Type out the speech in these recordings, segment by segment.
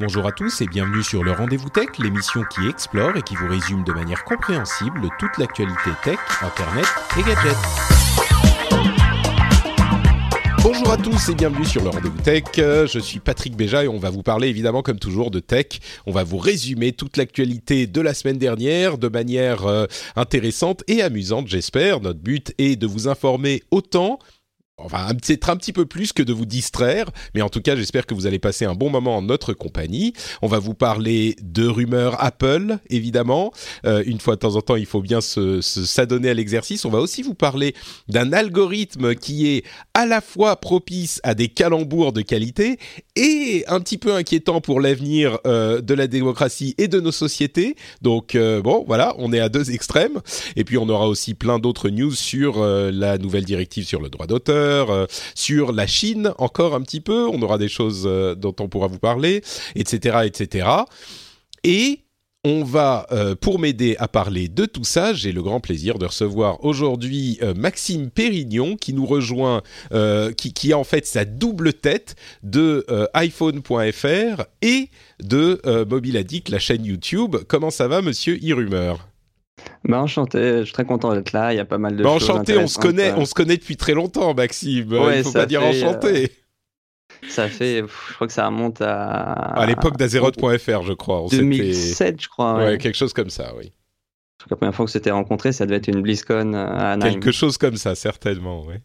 Bonjour à tous et bienvenue sur le Rendez-vous Tech, l'émission qui explore et qui vous résume de manière compréhensible toute l'actualité tech, internet et gadgets. Bonjour à tous et bienvenue sur le Rendez-vous Tech. Je suis Patrick Béja et on va vous parler évidemment comme toujours de tech. On va vous résumer toute l'actualité de la semaine dernière de manière euh, intéressante et amusante j'espère. Notre but est de vous informer autant enfin c'est un petit peu plus que de vous distraire, mais en tout cas j'espère que vous allez passer un bon moment en notre compagnie. On va vous parler de rumeurs Apple, évidemment. Euh, une fois de temps en temps, il faut bien s'adonner à l'exercice. On va aussi vous parler d'un algorithme qui est à la fois propice à des calembours de qualité et un petit peu inquiétant pour l'avenir euh, de la démocratie et de nos sociétés. Donc euh, bon, voilà, on est à deux extrêmes. Et puis on aura aussi plein d'autres news sur la nouvelle directive sur le droit d'auteur euh, sur la Chine encore un petit peu. On aura des choses euh, dont on pourra vous parler, etc., etc. Et on va, euh, pour m'aider à parler de tout ça, j'ai le grand plaisir de recevoir aujourd'hui Maxime Pérignon qui nous rejoint, qui, a en fait sa double tête de iPhone.fr et de Mobile Addict, la chaîne YouTube. Comment ça va, monsieur Irumeur? Bah, enchanté, je suis très content d'être là. Il y a pas mal de bah, choses. Enchanté, on se connaît, on se connaît depuis très longtemps, Maxime. Ouais, Il faut pas dire enchanté. Euh, ça fait, je crois que ça remonte à. À l'époque d'Azeroth.fr, je crois. 2007, je crois. Ouais. quelque chose comme ça, oui. La première fois que s'était rencontré, ça devait être une BlizzCon à Anaheim. Quelque chose comme ça, certainement, oui.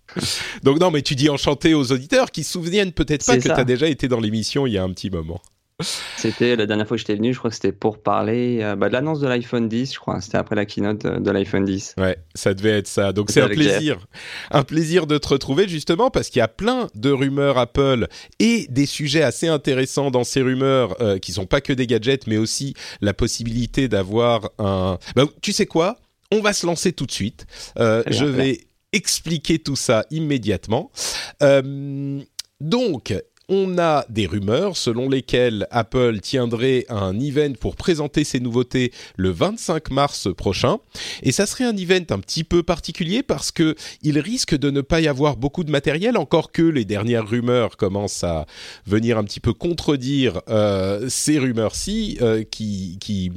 Donc non, mais tu dis enchanté aux auditeurs qui se souviennent peut-être pas que tu as déjà été dans l'émission il y a un petit moment. C'était la dernière fois que j'étais venu, je crois que c'était pour parler euh, bah, de l'annonce de l'iPhone 10, je crois. C'était après la keynote de, l'iPhone 10. Ouais, ça devait être ça. Donc c'est un plaisir. Un plaisir de te retrouver justement parce qu'il y a plein de rumeurs Apple et des sujets assez intéressants dans ces rumeurs euh, qui sont pas que des gadgets, mais aussi la possibilité d'avoir un. Bah, tu sais quoi? On va se lancer tout de suite. Euh, je vais expliquer tout ça immédiatement. donc, on a des rumeurs selon lesquelles Apple tiendrait un event pour présenter ses nouveautés le 25 mars prochain. Et ça serait un event un petit peu particulier parce que il risque de ne pas y avoir beaucoup de matériel, encore que les dernières rumeurs commencent à venir un petit peu contredire euh, ces rumeurs-ci euh, qui, qui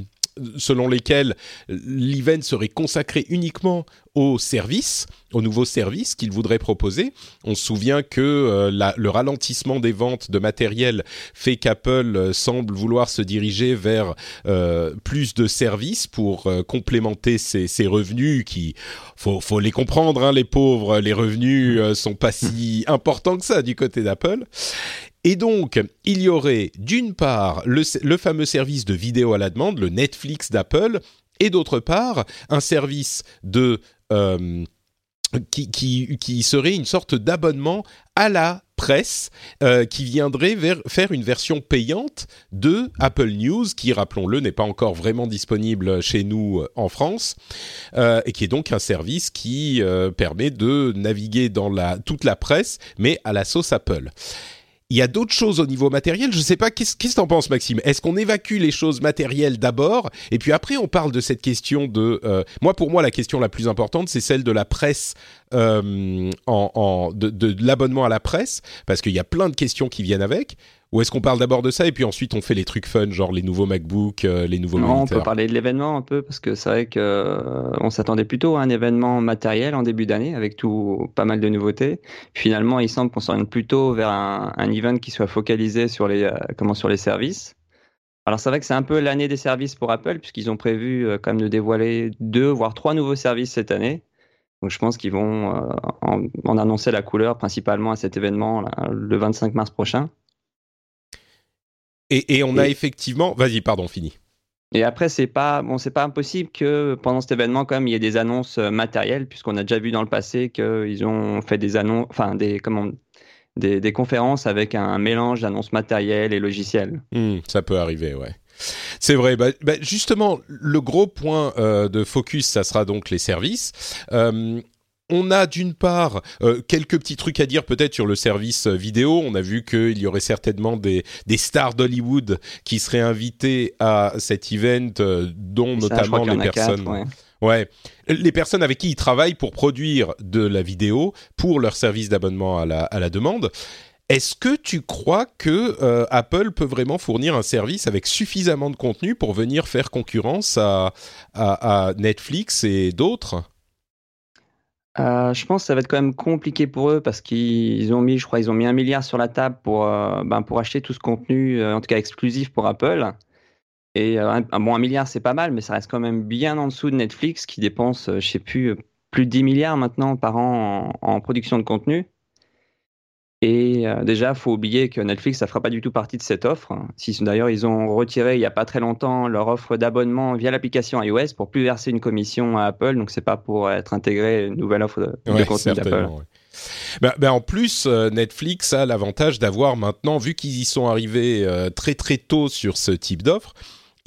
selon lesquels l'event serait consacré uniquement aux services, aux nouveaux services qu'il voudrait proposer. On se souvient que euh, le ralentissement des ventes de matériel fait qu'Apple euh, semble vouloir se diriger vers euh, plus de services pour complémenter ses, revenus qui, faut, faut les comprendre, hein, les pauvres, les revenus sont pas si importants que ça du côté d'Apple. Et donc, il y aurait d'une part le, fameux service de vidéo à la demande, le Netflix d'Apple, et d'autre part un service de euh, qui, serait une sorte d'abonnement à la presse euh, qui viendrait faire une version payante de Apple News, qui, rappelons-le, n'est pas encore vraiment disponible chez nous euh, en France, et qui est donc un service qui permet de naviguer dans toute la presse, mais à la sauce Apple. Il y a d'autres choses au niveau matériel. Je ne sais pas, qu'est-ce que tu en penses, Maxime? Est-ce qu'on évacue les choses matérielles d'abord? Et puis après on parle de cette question de... Euh, moi, pour moi, la question la plus importante, c'est celle de la presse, euh, en, de, de l'abonnement à la presse, parce qu'il y a plein de questions qui viennent avec. Ou est-ce qu'on parle d'abord de ça et puis ensuite on fait les trucs fun, genre les nouveaux MacBook, euh, les nouveaux non, On peut parler de l'événement un peu parce que c'est vrai que euh, on s'attendait plutôt à un événement matériel en début d'année avec tout pas mal de nouveautés. Finalement, il semble qu'on s'oriente plutôt vers un, un, event qui soit focalisé sur les euh, comment sur les services. Alors c'est vrai que c'est un peu l'année des services pour Apple puisqu'ils ont prévu quand même de dévoiler deux voire trois nouveaux services cette année. Donc je pense qu'ils vont en, en, annoncer la couleur principalement à cet événement là, le 25 mars prochain. Et, on a effectivement. Vas-y, pardon, fini. Et après, c'est pas bon, c'est pas impossible que pendant cet événement, quand même, il y ait des annonces euh, matérielles, puisqu'on a déjà vu dans le passé qu'ils ont fait des annonces, enfin des comment, des, conférences avec un mélange d'annonces matérielles et logicielles. Hmm, ça peut arriver, ouais. C'est vrai. Bah, bah, justement, le gros point euh, de focus, ça sera donc les services. Euh, on a d'une part euh, quelques petits trucs à dire peut-être sur le service vidéo. On a vu qu'il y aurait certainement des, stars d'Hollywood qui seraient invitées à cet event, dont notamment les personnes. ouais. les personnes avec qui ils travaillent pour produire de la vidéo pour leur service d'abonnement à la, à la demande. Est-ce que tu crois que euh, Apple peut vraiment fournir un service avec suffisamment de contenu pour venir faire concurrence à, Netflix et d'autres? Euh, je pense que ça va être quand même compliqué pour eux parce qu'ils ont mis, je crois, ils ont mis un milliard sur la table pour, euh, ben, acheter tout ce contenu, en tout cas exclusif pour Apple. Et un, bon, un milliard, c'est pas mal, mais ça reste quand même bien en dessous de Netflix qui dépense, je sais plus, plus de 10 milliards maintenant par an en production de contenu. Et euh, déjà, faut oublier que Netflix, ça fera pas du tout partie de cette offre. Si d'ailleurs ils ont retiré il y a pas très longtemps leur offre d'abonnement via l'application iOS pour plus verser une commission à Apple, donc c'est pas pour être intégré une nouvelle offre de, contenu d'Apple. Ben, ben, en plus, euh, Netflix a l'avantage d'avoir maintenant, vu qu'ils y sont arrivés euh, très très tôt sur ce type d'offre,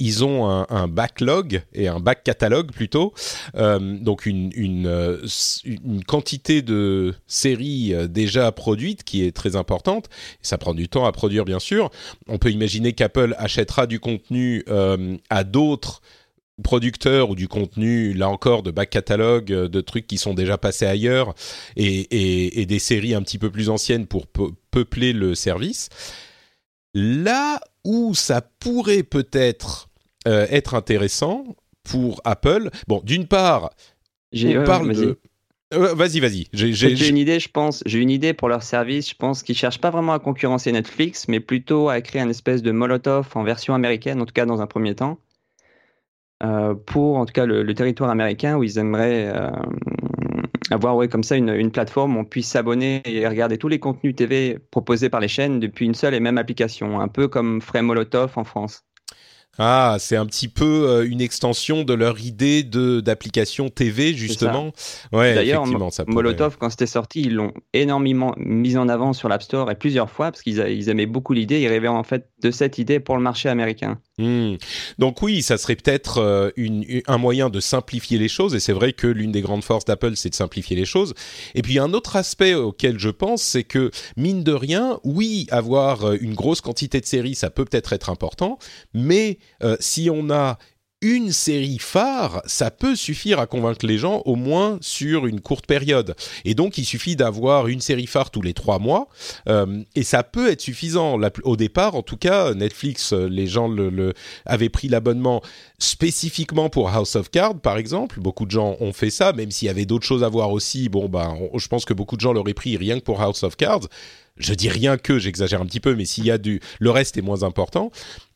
ils ont un, backlog et un back catalogue plutôt, euh, donc une, une, euh, une, quantité de séries euh, déjà produites qui est très importante. Ça prend du temps à produire bien sûr. On peut imaginer qu'Apple achètera du contenu à d'autres producteurs ou du contenu, là encore, de back catalogue, de trucs qui sont déjà passés ailleurs, et, et, et des séries un petit peu plus anciennes pour peupler le service. Là où ça pourrait peut-être euh, être intéressant pour Apple. Bon, d'une part, on parle de... Euh, vas-y, vas-y. J'ai une idée, je pense. J'ai une idée pour leur service. Je pense qu'ils cherchent pas vraiment à concurrencer Netflix, mais plutôt à créer un espèce de Molotov en version américaine, en tout cas dans un premier temps, euh, pour en tout cas le, territoire américain où ils aimeraient avoir ouais, comme ça une, une, plateforme où on puisse s'abonner et regarder tous les contenus TV proposés par les chaînes depuis une seule et même application, un peu comme ferait Molotov en France. Ah, c'est un petit peu euh, une extension de leur idée de d'application TV justement. Ouais, D'ailleurs, Molotov quand c'était sorti, ils l'ont énormément mis en avant sur l'App Store et plusieurs fois parce qu'ils ils aimaient beaucoup l'idée. Ils rêvaient en fait de cette idée pour le marché américain. Hmm. Donc oui, ça serait peut-être euh, un moyen de simplifier les choses, et c'est vrai que l'une des grandes forces d'Apple, c'est de simplifier les choses. Et puis un autre aspect auquel je pense, c'est que mine de rien, oui, avoir euh, une grosse quantité de séries, ça peut peut-être être important, mais euh, si on a une série phare, ça peut suffire à convaincre les gens au moins sur une courte période. Et donc, il suffit d'avoir une série phare tous les trois mois, euh, et ça peut être suffisant. au départ, en tout cas, Netflix, euh, les gens avaient pris l'abonnement spécifiquement pour House of Cards, par exemple. Beaucoup de gens ont fait ça, même s'il y avait d'autres choses à voir aussi. Bon, ben, je pense que beaucoup de gens l'auraient pris rien que pour House of Cards. Je dis rien que, j'exagère un petit peu, mais s'il y a du, le reste est moins important.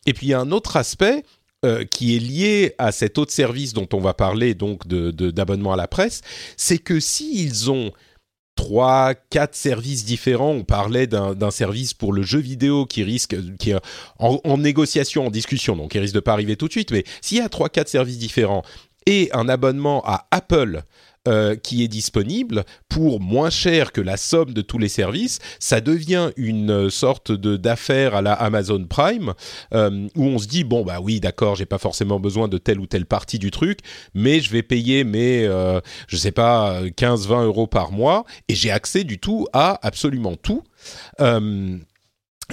Et puis il y a un autre aspect, euh, qui est lié à cet autre service dont on va parler, donc d'abonnement de, à la presse, c'est que s'ils ont trois, quatre services différents. On parlait d'un service pour le jeu vidéo qui risque, qui est en, négociation, en discussion, donc qui risque de pas arriver tout de suite. Mais s'il y a trois, quatre services différents et un abonnement à Apple euh, qui est disponible pour moins cher que la somme de tous les services, ça devient une sorte de d'affaire à la Amazon Prime euh, où on se dit bon bah oui d'accord j'ai pas forcément besoin de telle ou telle partie du truc mais je vais payer mes euh, je sais pas 15-20 euros par mois et j'ai accès du tout à absolument tout.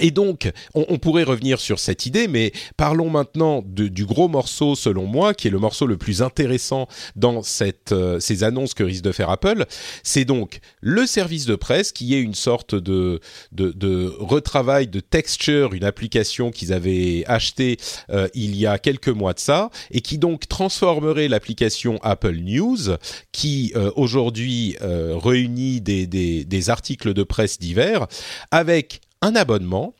Et donc, on, pourrait revenir sur cette idée, mais parlons maintenant du gros morceau, selon moi, qui est le morceau le plus intéressant dans cette, euh, ces annonces que risque de faire Apple. C'est donc le service de presse, qui est une sorte de, de, retravail de texture, une application qu'ils avaient achetée euh, il y a quelques mois de ça, et qui donc transformerait l'application Apple News, qui euh, aujourd'hui réunit des, des, des articles de presse divers, avec un abonnement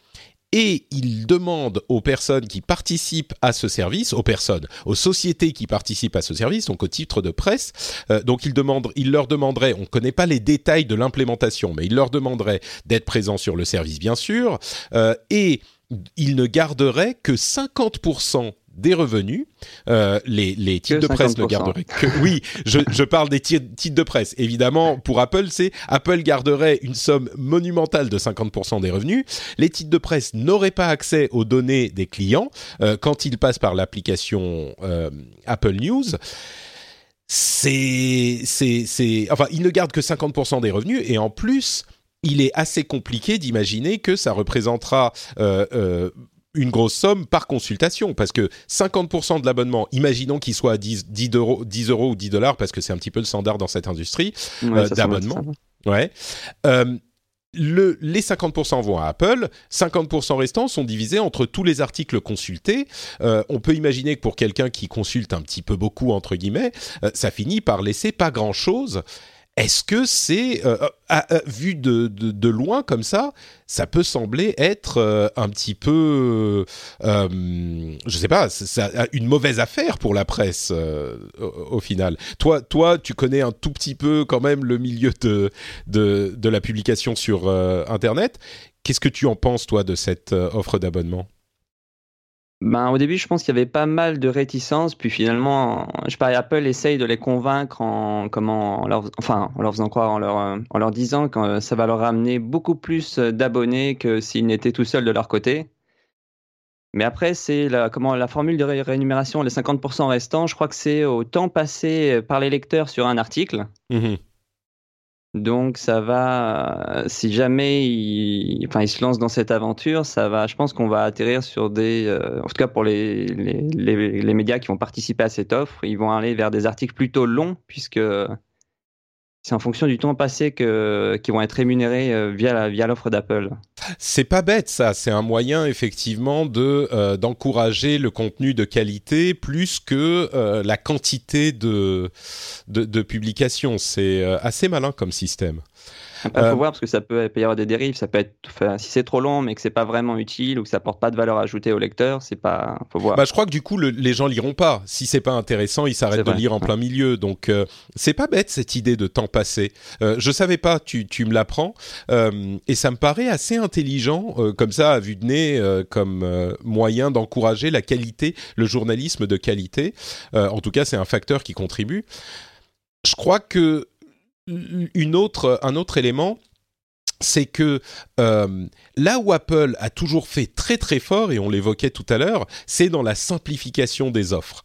et il demande aux personnes qui participent à ce service, aux personnes, aux sociétés qui participent à ce service, donc au titre de presse, euh, donc il, demande, il leur demanderait, on ne connaît pas les détails de l'implémentation, mais il leur demanderait d'être présents sur le service bien sûr, euh, et il ne garderait que 50% des revenus. Euh, les, les titres de presse ne garderaient que. Oui, je, je parle des titres de presse. Évidemment, pour Apple, c'est Apple garderait une somme monumentale de 50% des revenus. Les titres de presse n'auraient pas accès aux données des clients euh, quand ils passent par l'application euh, Apple News c'est, c'est, c'est, enfin, ils ne gardent que 50% des revenus et en plus, il est assez compliqué d'imaginer que ça représentera euh, euh, une grosse somme par consultation, parce que 50% de l'abonnement, imaginons qu'il soit à 10, 10, euros, 10 euros ou 10 dollars, parce que c'est un petit peu le standard dans cette industrie euh, d'abonnement. Ouais. Euh, le, les 50% vont à Apple, 50% restants sont divisés entre tous les articles consultés. Euh, on peut imaginer que pour quelqu'un qui consulte un petit peu beaucoup, entre guillemets, ça finit par laisser pas grand-chose. Est-ce que c'est, euh, euh, vu de, de, loin comme ça, ça peut sembler être euh, un petit peu, je sais pas, une mauvaise affaire pour la presse au, final. Toi, toi, tu connais un tout petit peu quand même le milieu de, de, de la publication sur Internet. Qu'est-ce que tu en penses, toi, de cette offre d'abonnement? Ben, au début, je pense qu'il y avait pas mal de réticences, puis finalement, je Apple essaye de les convaincre en, comment, leur, enfin, en leur faisant croire, en leur, en leur disant que ça va leur ramener beaucoup plus d'abonnés que s'ils n'étaient tout seuls de leur côté. Mais après, c'est la, comment, la formule de rémunération, les 50% restants, je crois que c'est au temps passé par les lecteurs sur un article. Mmh donc ça va, si jamais il, enfin, il se lance dans cette aventure, ça va, je pense qu'on va atterrir sur des, euh, en tout cas pour les, les, les, les, médias qui vont participer à cette offre, ils vont aller vers des articles plutôt longs puisque c'est en fonction du temps passé que qui vont être rémunérés euh, via l'offre d'Apple. C'est pas bête ça, c'est un moyen effectivement de euh, d'encourager le contenu de qualité plus que euh, la quantité de publications. C'est assez malin comme système. Il faut euh, voir parce que ça peut, y avoir des dérives. Ça peut être, si c'est trop long, mais que c'est pas vraiment utile ou que ça porte pas de valeur ajoutée au lecteur, c'est pas. Faut voir. Bah, je crois que du coup, les gens liront pas. Si c'est pas intéressant, ils s'arrêtent de lire en plein milieu. Donc, euh, c'est pas bête cette idée de temps passé. Euh, je savais pas. Tu, tu me l'apprends euh, et ça me paraît assez intelligent comme ça à vue de nez, comme moyen d'encourager la qualité, le journalisme de qualité. en tout cas, c'est un facteur qui contribue. Je crois que un autre élément, c'est que euh, là où Apple a toujours fait très très fort, et on l'évoquait tout à l'heure, c'est dans la simplification des offres.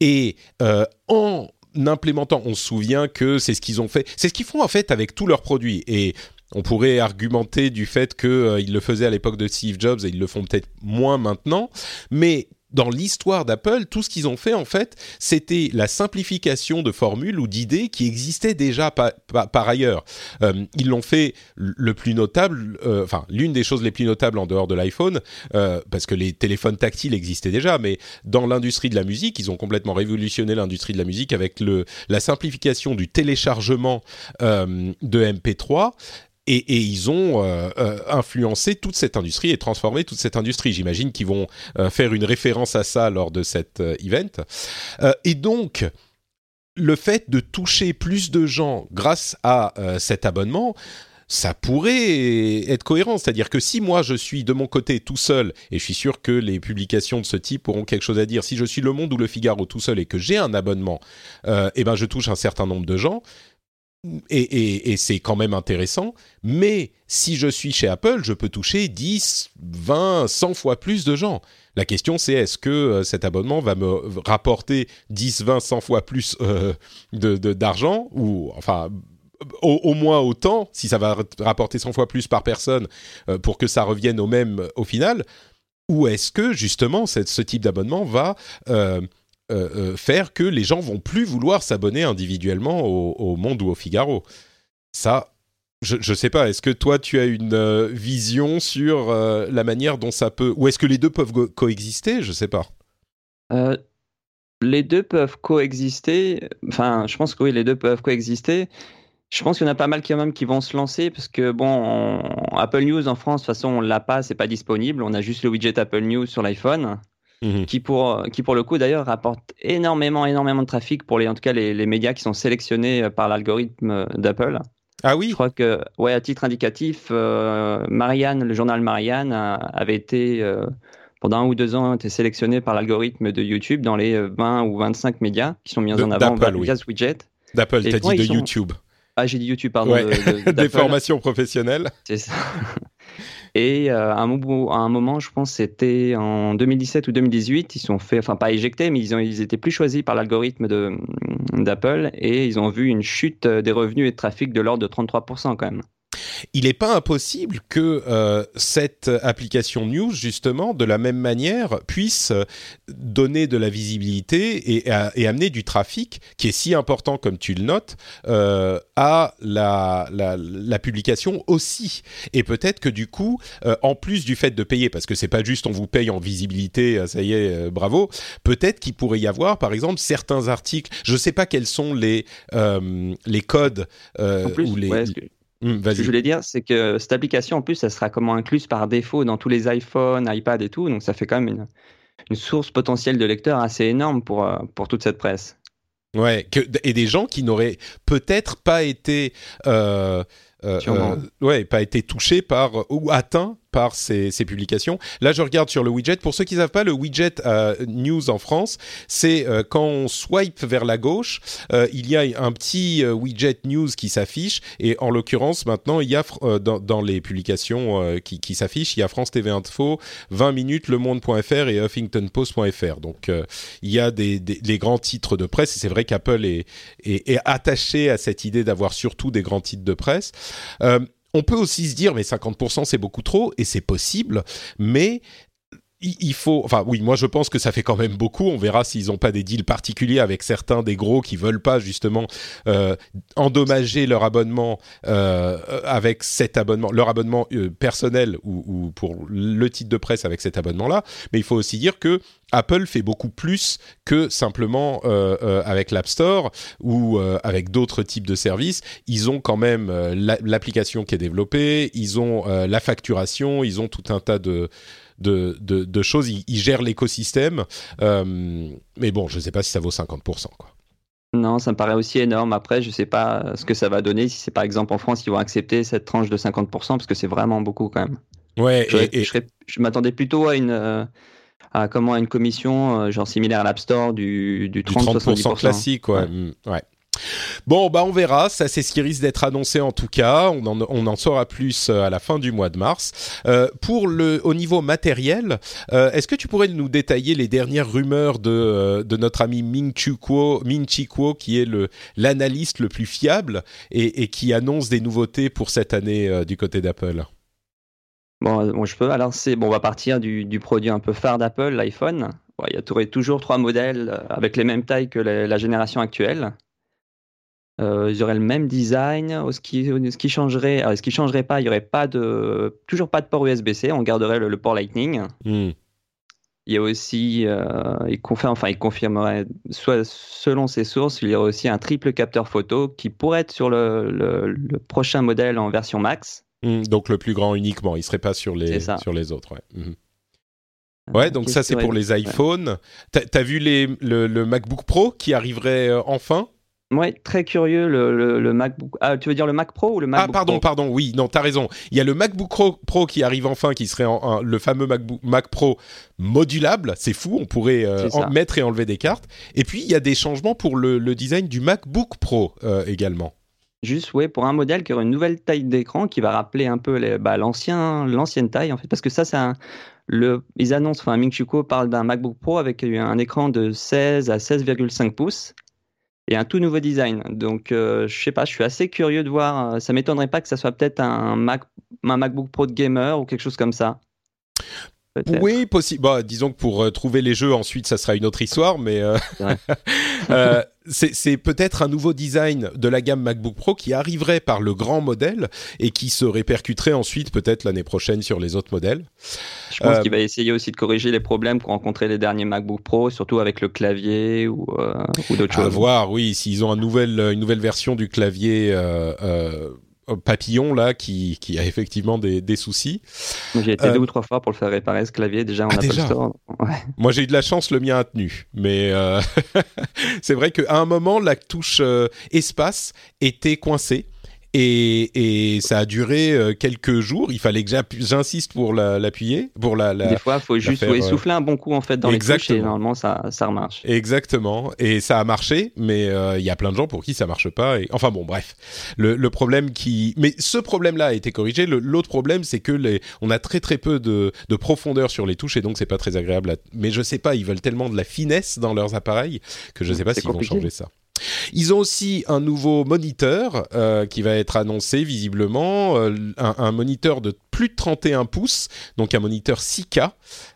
Et euh, en implémentant, on se souvient que c'est ce qu'ils ont fait, c'est ce qu'ils font en fait avec tous leurs produits. Et on pourrait argumenter du fait qu'ils euh, le faisaient à l'époque de Steve Jobs et ils le font peut-être moins maintenant, mais dans l'histoire d'Apple, tout ce qu'ils ont fait en fait, c'était la simplification de formules ou d'idées qui existaient déjà par, ailleurs. Euh, ils l'ont fait le plus notable, euh, enfin l'une des choses les plus notables en dehors de l'iPhone, euh, parce que les téléphones tactiles existaient déjà, mais dans l'industrie de la musique, ils ont complètement révolutionné l'industrie de la musique avec le, la simplification du téléchargement de MP3 et, ils ont euh, euh, influencé toute cette industrie et transformé toute cette industrie. J'imagine qu'ils vont euh, faire une référence à ça lors de cet event. et donc, le fait de toucher plus de gens grâce à cet abonnement, ça pourrait être cohérent. C'est-à-dire que si moi je suis de mon côté tout seul, et je suis sûr que les publications de ce type auront quelque chose à dire, si je suis Le Monde ou Le Figaro tout seul et que j'ai un abonnement, eh ben je touche un certain nombre de gens et, c'est quand même intéressant. Mais si je suis chez Apple, je peux toucher 10, 20, 100 fois plus de gens. La question, c'est est-ce que euh, cet abonnement va me rapporter 10, 20, 100 fois plus euh, d'argent ou enfin au, moins autant, si ça va rapporter 100 fois plus par personne euh, pour que ça revienne au même au final, ou est-ce que justement ce type d'abonnement va euh, euh, faire que les gens vont plus vouloir s'abonner individuellement au, Monde ou au Figaro. Ça, je ne sais pas. Est-ce que toi, tu as une euh, vision sur la manière dont ça peut, ou est-ce que les deux peuvent coexister? Je ne sais pas. les deux peuvent coexister. Enfin, je pense que oui, les deux peuvent coexister. Je pense qu'il y en a pas mal quand même qui vont se lancer parce que bon, Apple News en France, de toute façon, on l'a pas, c'est pas disponible. On a juste le widget Apple News sur l'iPhone. Mhm. qui, pour, qui pour le coup d'ailleurs rapporte énormément, énormément de trafic pour les, en tout cas les, les médias qui sont sélectionnés euh, par l'algorithme euh, d'Apple. Ah oui Je crois que, ouais, à titre indicatif, euh, Marianne, le journal Marianne avait été pendant un ou deux ans, sélectionné par l'algorithme de YouTube dans les 20 ou 25 médias qui sont mis en avant via ce widget. D'Apple, t'as dit de YouTube. Ah, j'ai dit YouTube, pardon. Des formations professionnelles. C'est ça. Et euh, à, un, moment, je pense c'était en 2017 ou 2018, ils sont fait, enfin pas éjectés, mais ils, ont, ils étaient plus choisis par l'algorithme d'Apple et ils ont vu une chute des revenus et de trafic de l'ordre de 33% quand même il n'est pas impossible que euh, cette application News, justement, de la même manière, puisse donner de la visibilité et, et, amener du trafic, qui est si important, comme tu le notes, euh, à la, la, la, publication aussi. Et peut-être que du coup, euh, en plus du fait de payer, parce que c'est pas juste on vous paye en visibilité, euh, ça y est, euh, bravo, peut-être qu'il pourrait y avoir, par exemple, certains articles, je ne sais pas quels sont les, les codes ou les... Mmh, Ce que je voulais dire, c'est que cette application, en plus, elle sera comment incluse par défaut dans tous les iPhones, iPad et tout. Donc, ça fait quand même une, une source potentielle de lecteurs assez énorme pour, euh, pour toute cette presse. Ouais, que, et des gens qui n'auraient peut-être pas été, euh, euh, euh ouais, pas été touchés par ou atteints par ces, publications. Là, je regarde sur le widget. Pour ceux qui ne savent pas, le widget euh, News en France, c'est euh, quand on swipe vers la gauche, euh, il y a un petit widget News qui s'affiche. Et en l'occurrence, maintenant, il y a dans, les publications qui, s'affichent, il y a France TV Info, 20 minutes, Le Monde.fr et HuffingtonPost.fr. Donc, il y a des, les grands titres de presse. Et c'est vrai qu'Apple est, est, attaché à cette idée d'avoir surtout des grands titres de presse. On peut aussi se dire, mais 50% c'est beaucoup trop, et c'est possible, mais il faut, enfin oui, moi je pense que ça fait quand même beaucoup. On verra s'ils n'ont pas des deals particuliers avec certains des gros qui veulent pas justement euh, endommager leur abonnement euh, avec cet abonnement, leur abonnement euh, personnel ou, ou, pour le titre de presse avec cet abonnement-là. Mais il faut aussi dire que Apple fait beaucoup plus que simplement euh, euh, avec l'App Store ou avec d'autres types de services. Ils ont quand même l'application qui est développée, ils ont la facturation, ils ont tout un tas de de, de, choses. Ils, gèrent l'écosystème, mais bon, je ne sais pas si ça vaut 50%. Quoi. Non, ça me paraît aussi énorme. Après, je ne sais pas ce que ça va donner. Si c'est par exemple en France, ils vont accepter cette tranche de 50%, parce que c'est vraiment beaucoup quand même. Ouais, je, je m'attendais plutôt à une à comment une commission euh, genre similaire à l'App Store du, du 30-70%. classique, ouais. Mm, ouais. Bon, bah on verra. Ça, c'est ce qui risque d'être annoncé en tout cas. On en, saura plus euh, à la fin du mois de mars. Euh, pour le, au niveau matériel, euh, est-ce que tu pourrais nous détailler les dernières rumeurs de, de notre ami Ming Chi Kuo, Ming Chi Kuo, qui est l'analyste le plus fiable et, qui annonce des nouveautés pour cette année du côté d'Apple? Bon, je peux. Alors, bon, on va partir du, du produit un peu phare d'Apple, l'iPhone. il y aurait toujours trois modèles avec les mêmes tailles que la, génération actuelle. Euh, ils auraient le même design. Ce qui, ce qui changerait, alors, ce qui changerait pas, il y aurait pas de, toujours pas de port USB-C. On garderait le, port Lightning. Hmm. Il y a aussi, euh, il confirme, enfin, il confirmerait, soit selon ses sources, il y aurait aussi un triple capteur photo qui pourrait être sur le, le prochain modèle en version max. Mmh, donc le plus grand uniquement, il serait pas sur les sur les autres. Ouais, mmh. ouais donc ça c'est pour les iPhones. T'as as vu les, le, MacBook Pro qui arriverait euh, enfin? Ouais, très curieux le, le, MacBook. Ah, tu veux dire le Mac Pro ou le MacBook Ah, pardon, pardon. Oui, non, t'as raison. Il y a le MacBook Pro, qui arrive enfin, qui serait le fameux MacBook Mac Pro modulable. C'est fou, on pourrait euh, en mettre et enlever des cartes. Et puis il y a des changements pour le, design du MacBook Pro euh, également. Juste, ouais, pour un modèle qui aura une nouvelle taille d'écran qui va rappeler un peu bah, l'ancien, l'ancienne taille, en fait, parce que ça, c'est un, le, ils annoncent, enfin, Ming Chuko parle d'un MacBook Pro avec un écran de 16 à 16,5 pouces et un tout nouveau design. Donc, euh, je sais pas, je suis assez curieux de voir. Euh, ça m'étonnerait pas que ça soit peut-être un, Mac, un MacBook Pro de gamer ou quelque chose comme ça. Oui, possible. Bah, disons que pour euh, trouver les jeux ensuite, ça sera une autre histoire, mais euh, euh, c'est peut-être un nouveau design de la gamme MacBook Pro qui arriverait par le grand modèle et qui se répercuterait ensuite peut-être l'année prochaine sur les autres modèles. Je pense qu'il va essayer aussi de corriger les problèmes qu'ont rencontrés les derniers MacBook Pro, surtout avec le clavier ou, ou d'autres choses. À voir, oui, s'ils ont un nouvel, une nouvelle version du clavier papillon là qui, qui a effectivement des, des soucis. J'ai été deux euh, ou trois fois pour le faire réparer ce clavier déjà en ah, Apple Store. Moi j'ai eu de la chance, le mien a tenu. Mais euh, c'est vrai qu'à un moment la touche euh, espace était coincée Et, et, ça a duré euh, quelques jours. Il fallait que j'insiste pour l'appuyer, pour la, la, Des fois, il faut juste euh, souffler un bon coup en fait dans Exactement. les touches et normalement ça, ça marche. Exactement. Et ça a marché, mais euh, il y a plein de gens pour qui ça marche pas. Et... Enfin bon, bref. Le, le problème qui, mais ce problème-là a été corrigé. L'autre problème, c'est que les, on a très très peu de, de profondeur sur les touches et donc c'est pas très agréable. Mais je sais pas, ils veulent tellement de la finesse dans leurs appareils que je sais pas s'ils vont changer ça. Ils ont aussi un nouveau moniteur euh, qui va être annoncé visiblement, euh, un, moniteur de plus de 31 pouces, donc un moniteur 6K,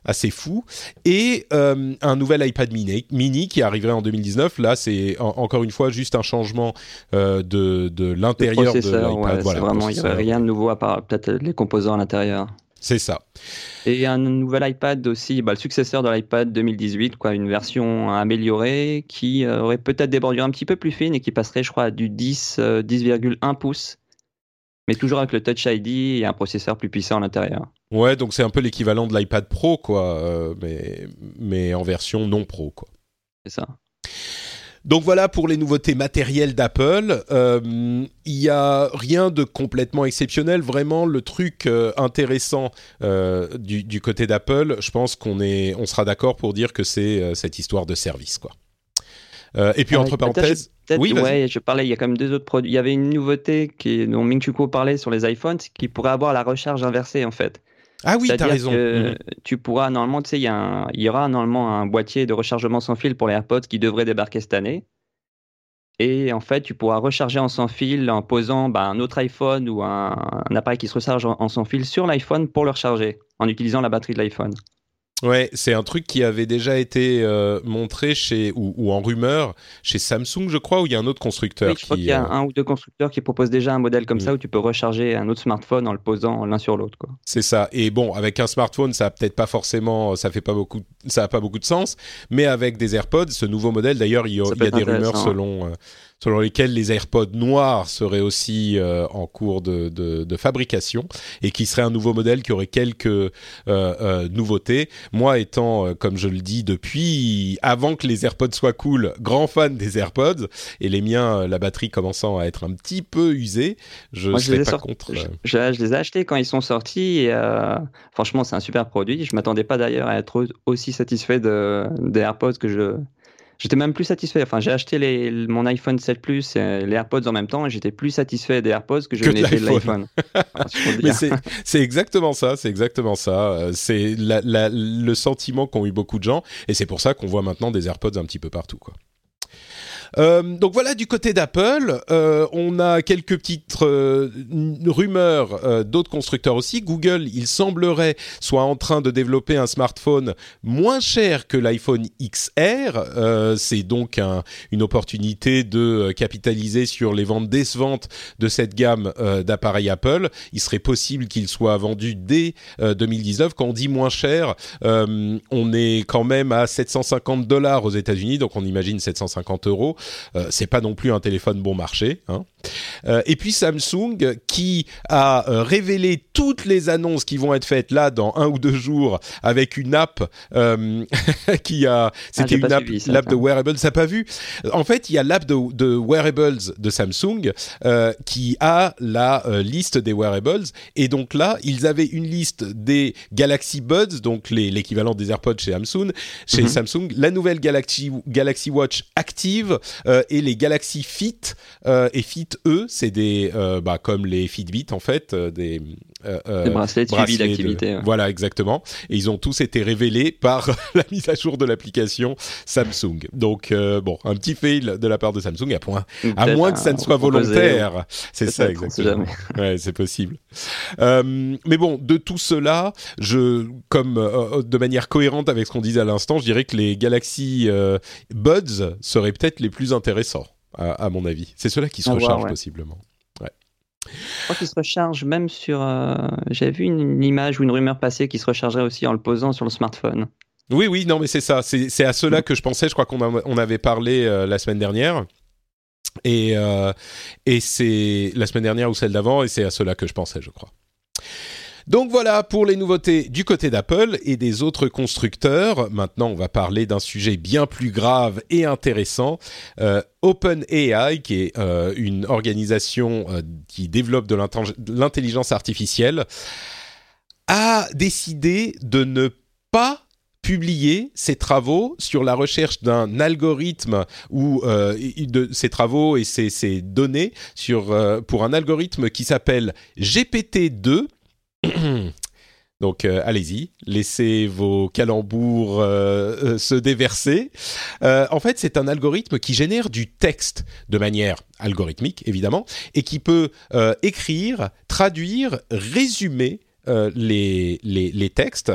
assez fou, et euh, un nouvel iPad mini, mini, qui arriverait en 2019. Là, c'est encore une fois juste un changement de, de l'intérieur de l'iPad. voilà, vraiment, il n'y a rien de nouveau à part peut-être les composants à l'intérieur. C'est ça. Et un nouvel iPad aussi, bah, le successeur de l'iPad 2018, quoi, une version améliorée qui euh, aurait peut-être des bordures un petit peu plus fines et qui passerait, je crois, du 10, 10,1 euh, pouces, mais toujours avec le Touch ID et un processeur plus puissant à l'intérieur. Ouais, donc c'est un peu l'équivalent de l'iPad Pro, quoi, euh, mais, mais en version non pro, quoi. C'est ça. Donc voilà pour les nouveautés matérielles d'Apple. Euh, il n'y a rien de complètement exceptionnel. Vraiment, le truc euh, intéressant euh, du, côté d'Apple, je pense qu'on est, on sera d'accord pour dire que c'est cette histoire de service, quoi. et puis entre parenthèses, oui, ouais, je parlais. Il y a quand même deux autres produits. Il y avait une nouveauté qui, dont Ming parlait sur les iPhones, qui pourrait avoir la recharge inversée en fait. Ah oui, t'as raison. Mm. Tu pourras normalement, tu sais, il y, y, aura normalement un boîtier de rechargement sans fil pour les AirPods qui devrait débarquer cette année. Et en fait, tu pourras recharger en sans fil en posant bah, un autre iPhone ou un, appareil qui se recharge en sans fil sur l'iPhone pour le recharger en utilisant la batterie de l'iPhone. Ouais, c'est un truc qui avait déjà été euh, montré chez ou, en rumeur chez Samsung, je crois, où il y a un autre constructeur. Oui, je crois qu'il y a euh, un ou deux constructeurs qui proposent déjà un modèle comme mm. ça où tu peux recharger un autre smartphone en le posant l'un sur l'autre. C'est ça. Et bon, avec un smartphone, ça a peut-être pas forcément, ça fait pas beaucoup, ça a pas beaucoup de sens. Mais avec des AirPods, ce nouveau modèle, d'ailleurs, il y a, des rumeurs selon. Euh, selon lesquels les AirPods noirs seraient aussi euh, en cours de, de, fabrication et qui serait un nouveau modèle qui aurait quelques euh, euh, nouveautés. Moi étant, comme je le dis depuis avant que les AirPods soient cool, grand fan des AirPods et les miens, la batterie commençant à être un petit peu usée, je ne serais pas contre. Je, les ai achetés quand ils sont sortis et franchement c'est un super produit. Je m'attendais pas d'ailleurs à être aussi satisfait de, des AirPods que je J'étais même plus satisfait. Enfin, j'ai acheté les, mon iPhone 7 Plus et les AirPods en même temps et j'étais plus satisfait des AirPods que je n'étais de l'iPhone. Mais c'est exactement ça, c'est exactement ça. Euh, c'est le sentiment qu'ont eu beaucoup de gens et c'est pour ça qu'on voit maintenant des AirPods un petit peu partout, quoi. Euh, donc voilà du côté d'Apple, euh, on a quelques petites euh, rumeurs d'autres constructeurs aussi. Google, il semblerait, soit en train de développer un smartphone moins cher que l'iPhone XR. C'est donc une opportunité de capitaliser sur les ventes décevantes de cette gamme d'appareils Apple. Il serait possible qu'il soit vendu dès 2019. Quand on dit moins cher, on est quand même à 750 dollars aux États-Unis, donc on imagine 750 euros. Euh, c'est pas non plus un téléphone bon marché. Hein. Euh, et puis Samsung qui a euh, révélé toutes les annonces qui vont être faites là dans un ou deux jours avec une app qui a c'était ah, une app l'app de wearables. Ça pas vu? En fait il y a l'app de, de, wearables de Samsung qui a la liste des wearables. Et donc là ils avaient une liste des Galaxy Buds donc l'équivalent des AirPods chez Samsung chez mhm. Samsung la nouvelle Galaxy Galaxy Watch Active euh, et les Galaxy Fit euh, et Fit E, c'est des euh, bah, comme les Fitbit en fait, des, des bracelets de suivi d'activité. Voilà exactement. Et ils ont tous été révélés par la mise à jour de l'application Samsung. Donc bon, un petit fail de la part de Samsung à point, à moins que ça ne soit volontaire. C'est ça exactement. Ouais, c'est possible. mais bon, de tout cela, je comme de manière cohérente avec ce qu'on disait à l'instant, je dirais que les Galaxy Buds seraient peut-être les plus intéressant, à, mon avis. C'est ceux-là qui se rechargent possiblement. Ouais. Je crois qu'ils se rechargent même sur. Euh, j'avais vu une, image ou une rumeur passée qui se rechargerait aussi en le posant sur le smartphone. Oui, oui, non, mais c'est ça. C'est à cela que je pensais. Je crois qu'on on avait parlé euh, la semaine dernière. Et, euh, et c'est la semaine dernière ou celle d'avant, et c'est à cela que je pensais, je crois. Donc voilà pour les nouveautés du côté d'Apple et des autres constructeurs. Maintenant, on va parler d'un sujet bien plus grave et intéressant. Euh, OpenAI, qui est euh, une organisation euh, qui développe de l'intelligence artificielle, a décidé de ne pas publier ses travaux sur la recherche d'un algorithme ou de ses travaux et ses, données pour un algorithme qui s'appelle GPT-2. Donc euh, allez-y, laissez vos calembours se déverser. en fait, c'est un algorithme qui génère du texte de manière algorithmique, évidemment, et qui peut écrire, traduire, résumer les, textes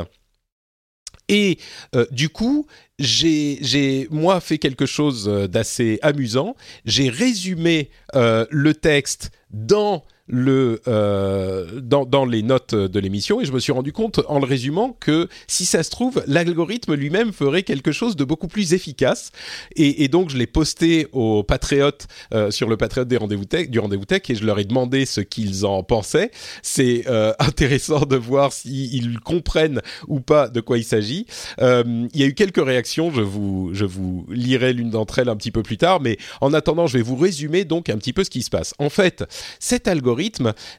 et euh, du coup, j'ai moi fait quelque chose euh, d'assez amusant. J'ai résumé euh, le texte dans le euh, dans, dans, les notes de l'émission et je me suis rendu compte en le résumant que si ça se trouve l'algorithme lui-même ferait quelque chose de beaucoup plus efficace. Et, donc je l'ai posté aux patriotes euh, sur le patriote des rendez-vous tech du rendez-vous tech et je leur ai demandé ce qu'ils en pensaient. C'est euh, intéressant de voir s'ils comprennent ou pas de quoi il s'agit. Il y a eu quelques réactions je vous je vous lirai l'une d'entre elles un petit peu plus tard mais en attendant je vais vous résumer donc un petit peu ce qui se passe. En fait cet algorithme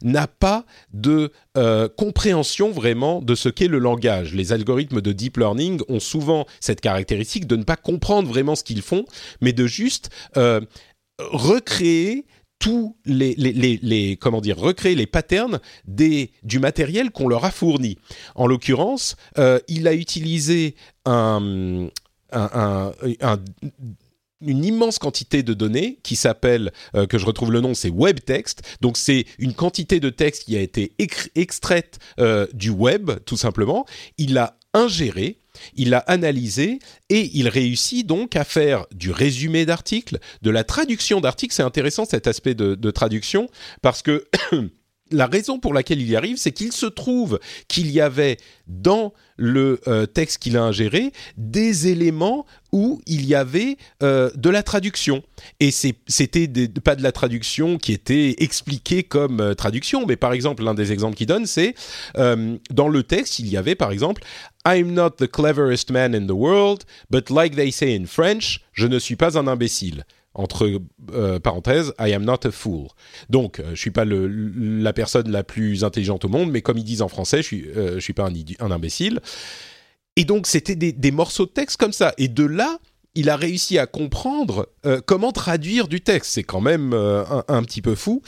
n'a pas de euh, compréhension vraiment de ce qu'est le langage. Les algorithmes de deep learning ont souvent cette caractéristique de ne pas comprendre vraiment ce qu'ils font, mais de juste euh, recréer tous les, comment dire recréer les patterns du matériel qu'on leur a fourni. En l'occurrence, euh, il a utilisé un, une immense quantité de données qui s'appelle, euh, que je retrouve le nom, c'est web text. Donc c'est une quantité de texte qui a été extraite euh, du web, tout simplement. Il l'a ingéré, il l'a analysé et il réussit donc à faire du résumé d'articles, de la traduction d'articles. C'est intéressant cet aspect de traduction parce que la raison pour laquelle il y arrive, c'est qu'il se trouve qu'il y avait dans le euh, texte qu'il a ingéré des éléments où il y avait euh, de la traduction. Et c'était pas de la traduction qui était expliquée comme euh, traduction, mais par exemple, l'un des exemples qu'il donne, c'est dans le texte, il y avait par exemple I'm not the cleverest man in the world, but like they say in French, je ne suis pas un imbécile entre euh, parenthèses, I am not a fool. Donc, euh, je suis pas le, la personne la plus intelligente au monde, mais comme ils disent en français, je suis, euh, je suis pas un, un, imbécile. Et donc, c'était des, des, morceaux de texte comme ça. Et de là, il a réussi à comprendre comment traduire du texte. C'est quand même un, un, petit peu fou.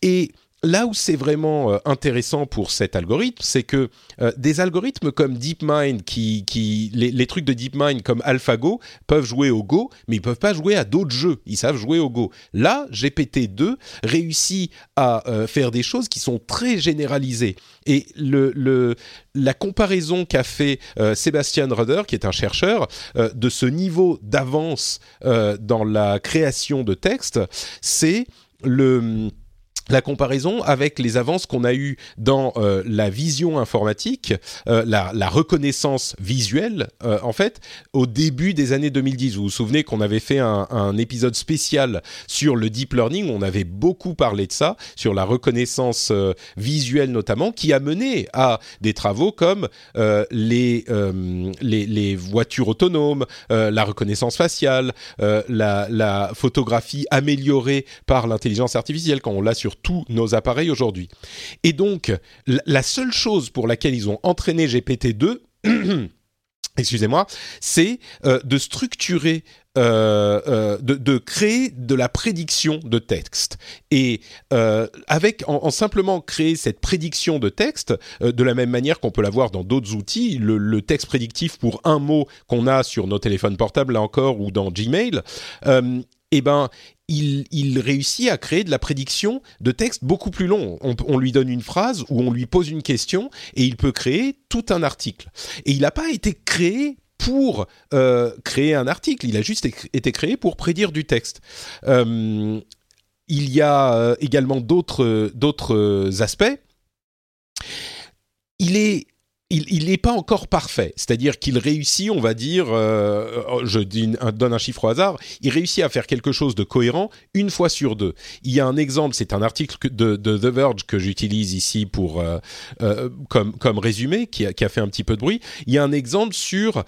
Et là où c'est vraiment euh, intéressant pour cet algorithme, c'est que euh, des algorithmes comme DeepMind, qui, qui les, trucs de DeepMind comme AlphaGo peuvent jouer au Go, mais ils peuvent pas jouer à d'autres jeux. Ils savent jouer au Go. Là, GPT-2 réussit à euh, faire des choses qui sont très généralisées. Et le, le la comparaison qu'a fait Sébastien Rudder, qui est un chercheur, de ce niveau d'avance dans la création de texte, c'est le la comparaison avec les avances qu'on a eues dans euh, la vision informatique, euh, la, reconnaissance visuelle, euh, en fait, au début des années 2010. Vous vous souvenez qu'on avait fait un, épisode spécial sur le deep learning, on avait beaucoup parlé de ça, sur la reconnaissance visuelle notamment, qui a mené à des travaux comme les, voitures autonomes, la reconnaissance faciale, la, la photographie améliorée par l'intelligence artificielle quand on l'a sur tous nos appareils aujourd'hui. Et donc, la seule chose pour laquelle ils ont entraîné GPT-2, excusez-moi, c'est euh, de structurer, euh, euh, de, créer de la prédiction de texte. Et avec en, simplement créer cette prédiction de texte, de la même manière qu'on peut l'avoir dans d'autres outils, le, le, texte prédictif pour un mot qu'on a sur nos téléphones portables là encore ou dans Gmail, eh ben il, réussit à créer de la prédiction de texte beaucoup plus long. On, lui donne une phrase ou on lui pose une question et il peut créer tout un article. Et il n'a pas été créé pour euh, créer un article, il a juste été créé pour prédire du texte. Euh, il y a euh, également d'autres aspects. Il est il n'est pas encore parfait. C'est-à-dire qu'il réussit, on va dire, euh, je donne un chiffre au hasard, il réussit à faire quelque chose de cohérent une fois sur deux. Il y a un exemple, c'est un article de, The Verge que j'utilise ici pour euh, euh, comme, comme résumé, qui a, fait un petit peu de bruit. Il y a un exemple sur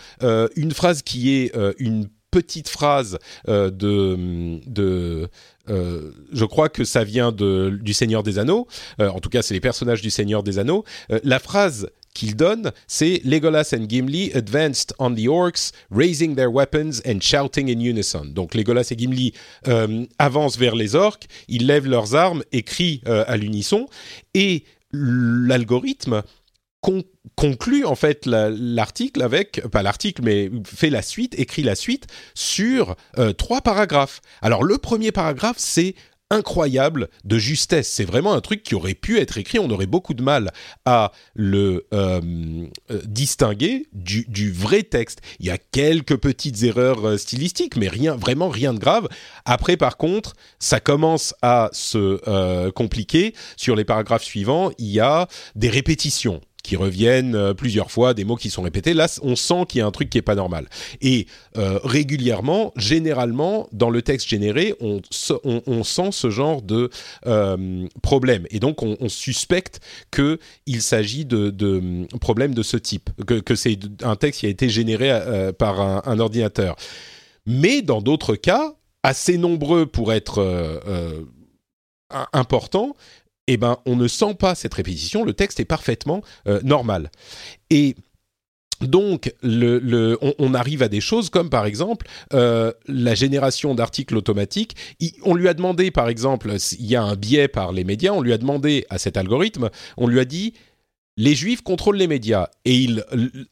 une phrase qui est une petite phrase de, de je crois que ça vient de, du Seigneur des Anneaux. en tout cas, c'est les personnages du Seigneur des Anneaux. la phrase qu'il donne, c'est Legolas and Gimli advanced on the orcs, raising their weapons and shouting in unison. Donc Legolas et Gimli euh, avancent vers les orques, ils lèvent leurs armes et crient euh, à l'unisson, et l'algorithme conclut en fait l'article avec, pas l'article, mais fait la suite, écrit la suite sur euh, trois paragraphes. Alors le premier paragraphe, c'est incroyable de justesse. C'est vraiment un truc qui aurait pu être écrit. On aurait beaucoup de mal à le euh, euh, distinguer du, vrai texte. Il y a quelques petites erreurs euh, stylistiques, mais rien, vraiment rien de grave. Après, par contre, ça commence à se compliquer. Sur les paragraphes suivants, il y a des répétitions qui reviennent euh, plusieurs fois, des mots qui sont répétés. Là, on sent qu'il y a un truc qui est pas normal. Et euh, régulièrement, généralement, dans le texte généré, on, on, sent ce genre de euh, problème. Et donc, on, suspecte qu'il s'agit de, de problèmes de ce type, que, c'est un texte qui a été généré par un, un, ordinateur. Mais dans d'autres cas, assez nombreux pour être importants, eh ben, on ne sent pas cette répétition, le texte est parfaitement euh, normal. Et donc, on, arrive à des choses comme par exemple euh, la génération d'articles automatiques. on lui a demandé, par exemple, il y a un biais par les médias, on lui a demandé à cet algorithme, on lui a dit les juifs contrôlent les médias. Et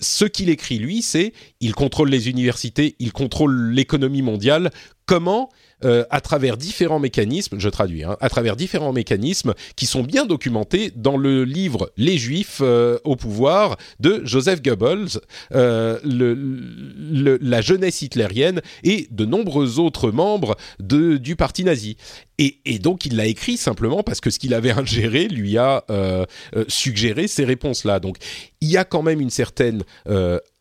ce qu'il écrit, lui, c'est il contrôle les universités, il contrôle l'économie mondiale. Comment euh, à travers différents mécanismes, je traduis, hein, à travers différents mécanismes qui sont bien documentés dans le livre Les Juifs euh, au pouvoir de Joseph Goebbels, euh, le, la jeunesse hitlérienne et de nombreux autres membres de, du parti nazi. Et, et donc il l'a écrit simplement parce que ce qu'il avait ingéré lui a suggéré ces réponses-là. Donc il y a quand même une certaine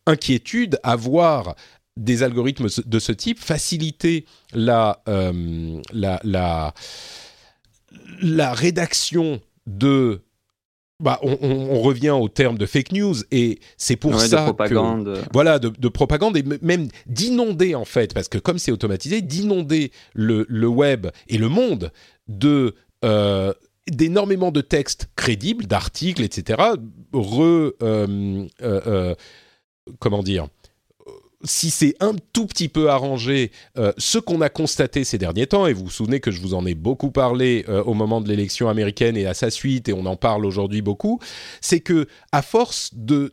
inquiétude à voir des algorithmes de ce type, faciliter la, euh, la, la, la, rédaction de... Bah, on, revient au terme de fake news et c'est pour ça de propagande. voilà de, propagande et même d'inonder en fait parce que comme c'est automatisé d'inonder le, le, web et le monde de euh, d'énormément de textes crédibles d'articles etc re euh, comment dire si c'est un tout petit peu arrangé, euh, ce qu'on a constaté ces derniers temps, et vous vous souvenez que je vous en ai beaucoup parlé euh, au moment de l'élection américaine et à sa suite, et on en parle aujourd'hui beaucoup, c'est que à force de,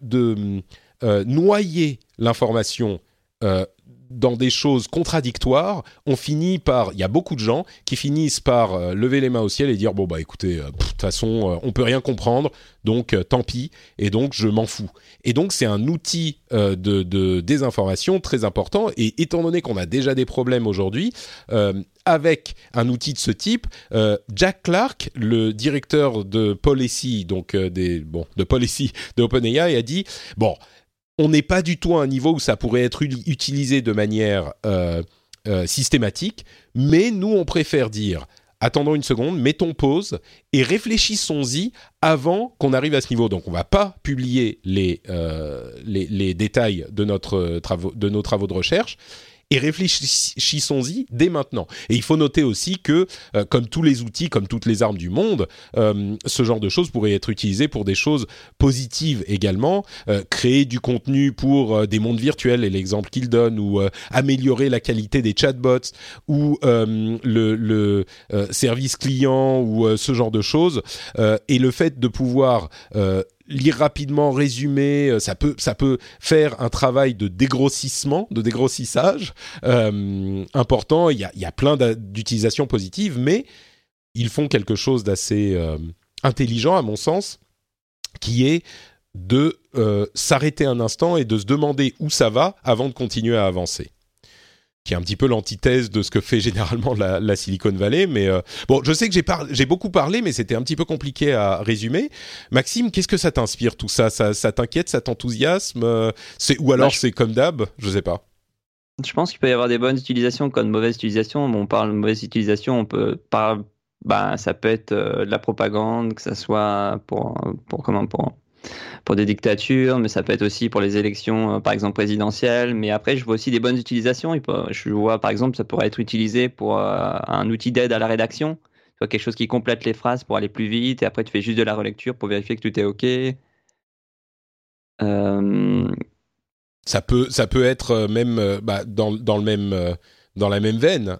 euh, noyer l'information dans des choses contradictoires, on finit par, il y a beaucoup de gens qui finissent par euh, lever les mains au ciel et dire bon bah écoutez, euh, de toute façon, euh, on peut rien comprendre, donc tant pis, et donc je m'en fous. Et donc c'est un outil de, désinformation très important. Et étant donné qu'on a déjà des problèmes aujourd'hui avec un outil de ce type, Jack Clark, le directeur de policy, donc des bon de policy de OpenAI, a dit bon on n'est pas du tout à un niveau où ça pourrait être utilisé de manière euh, euh, systématique, mais nous, on préfère dire attendons une seconde, mettons pause et réfléchissons-y avant qu'on arrive à ce niveau. Donc, on ne va pas publier les, euh, détails de nos travaux de recherche, et réfléchissons-y dès maintenant. Et il faut noter aussi que, euh, comme tous les outils, comme toutes les armes du monde, euh, ce genre de choses pourrait être utilisé pour des choses positives également, euh, créer du contenu pour des mondes virtuels, et l'exemple qu'il donne, ou améliorer la qualité des chatbots, ou le, le service client, ou ce genre de choses. et le fait de pouvoir lire rapidement, résumer, euh, ça peut, faire un travail de dégrossissement, de dégrossissage euh, important. Il y a, il y a plein d'utilisations positives, mais ils font quelque chose d'assez euh, intelligent, à mon sens, qui est de s'arrêter un instant et de se demander où ça va avant de continuer à avancer. Qui est un petit peu l'antithèse de ce que fait généralement la, la Silicon Valley. Mais euh, bon, je sais que j'ai beaucoup parlé, mais c'était un petit peu compliqué à résumer. Maxime, qu'est-ce que ça t'inspire tout ça? Ça, ça t'inquiète, ça t'enthousiasme? Euh, ou alors bah, c'est comme d'hab, je sais pas. Je pense qu'il peut y avoir des bonnes utilisations comme de mauvaises utilisations. Bon, on parle de mauvaise utilisation, on peut par bah, ça peut être de la propagande, que ça soit pour, pour comment pour pour des dictatures, mais ça peut être aussi pour les élections, euh, par exemple présidentielles. Mais après, je vois aussi des bonnes utilisations. Je vois, par exemple, ça pourrait être utilisé pour euh, un outil d'aide à la rédaction. Tu vois, quelque chose qui complète les phrases pour aller plus vite, et après, tu fais juste de la relecture pour vérifier que tout est OK. Euh, ça peut, ça peut être même bah, dans, dans, le même dans la même veine,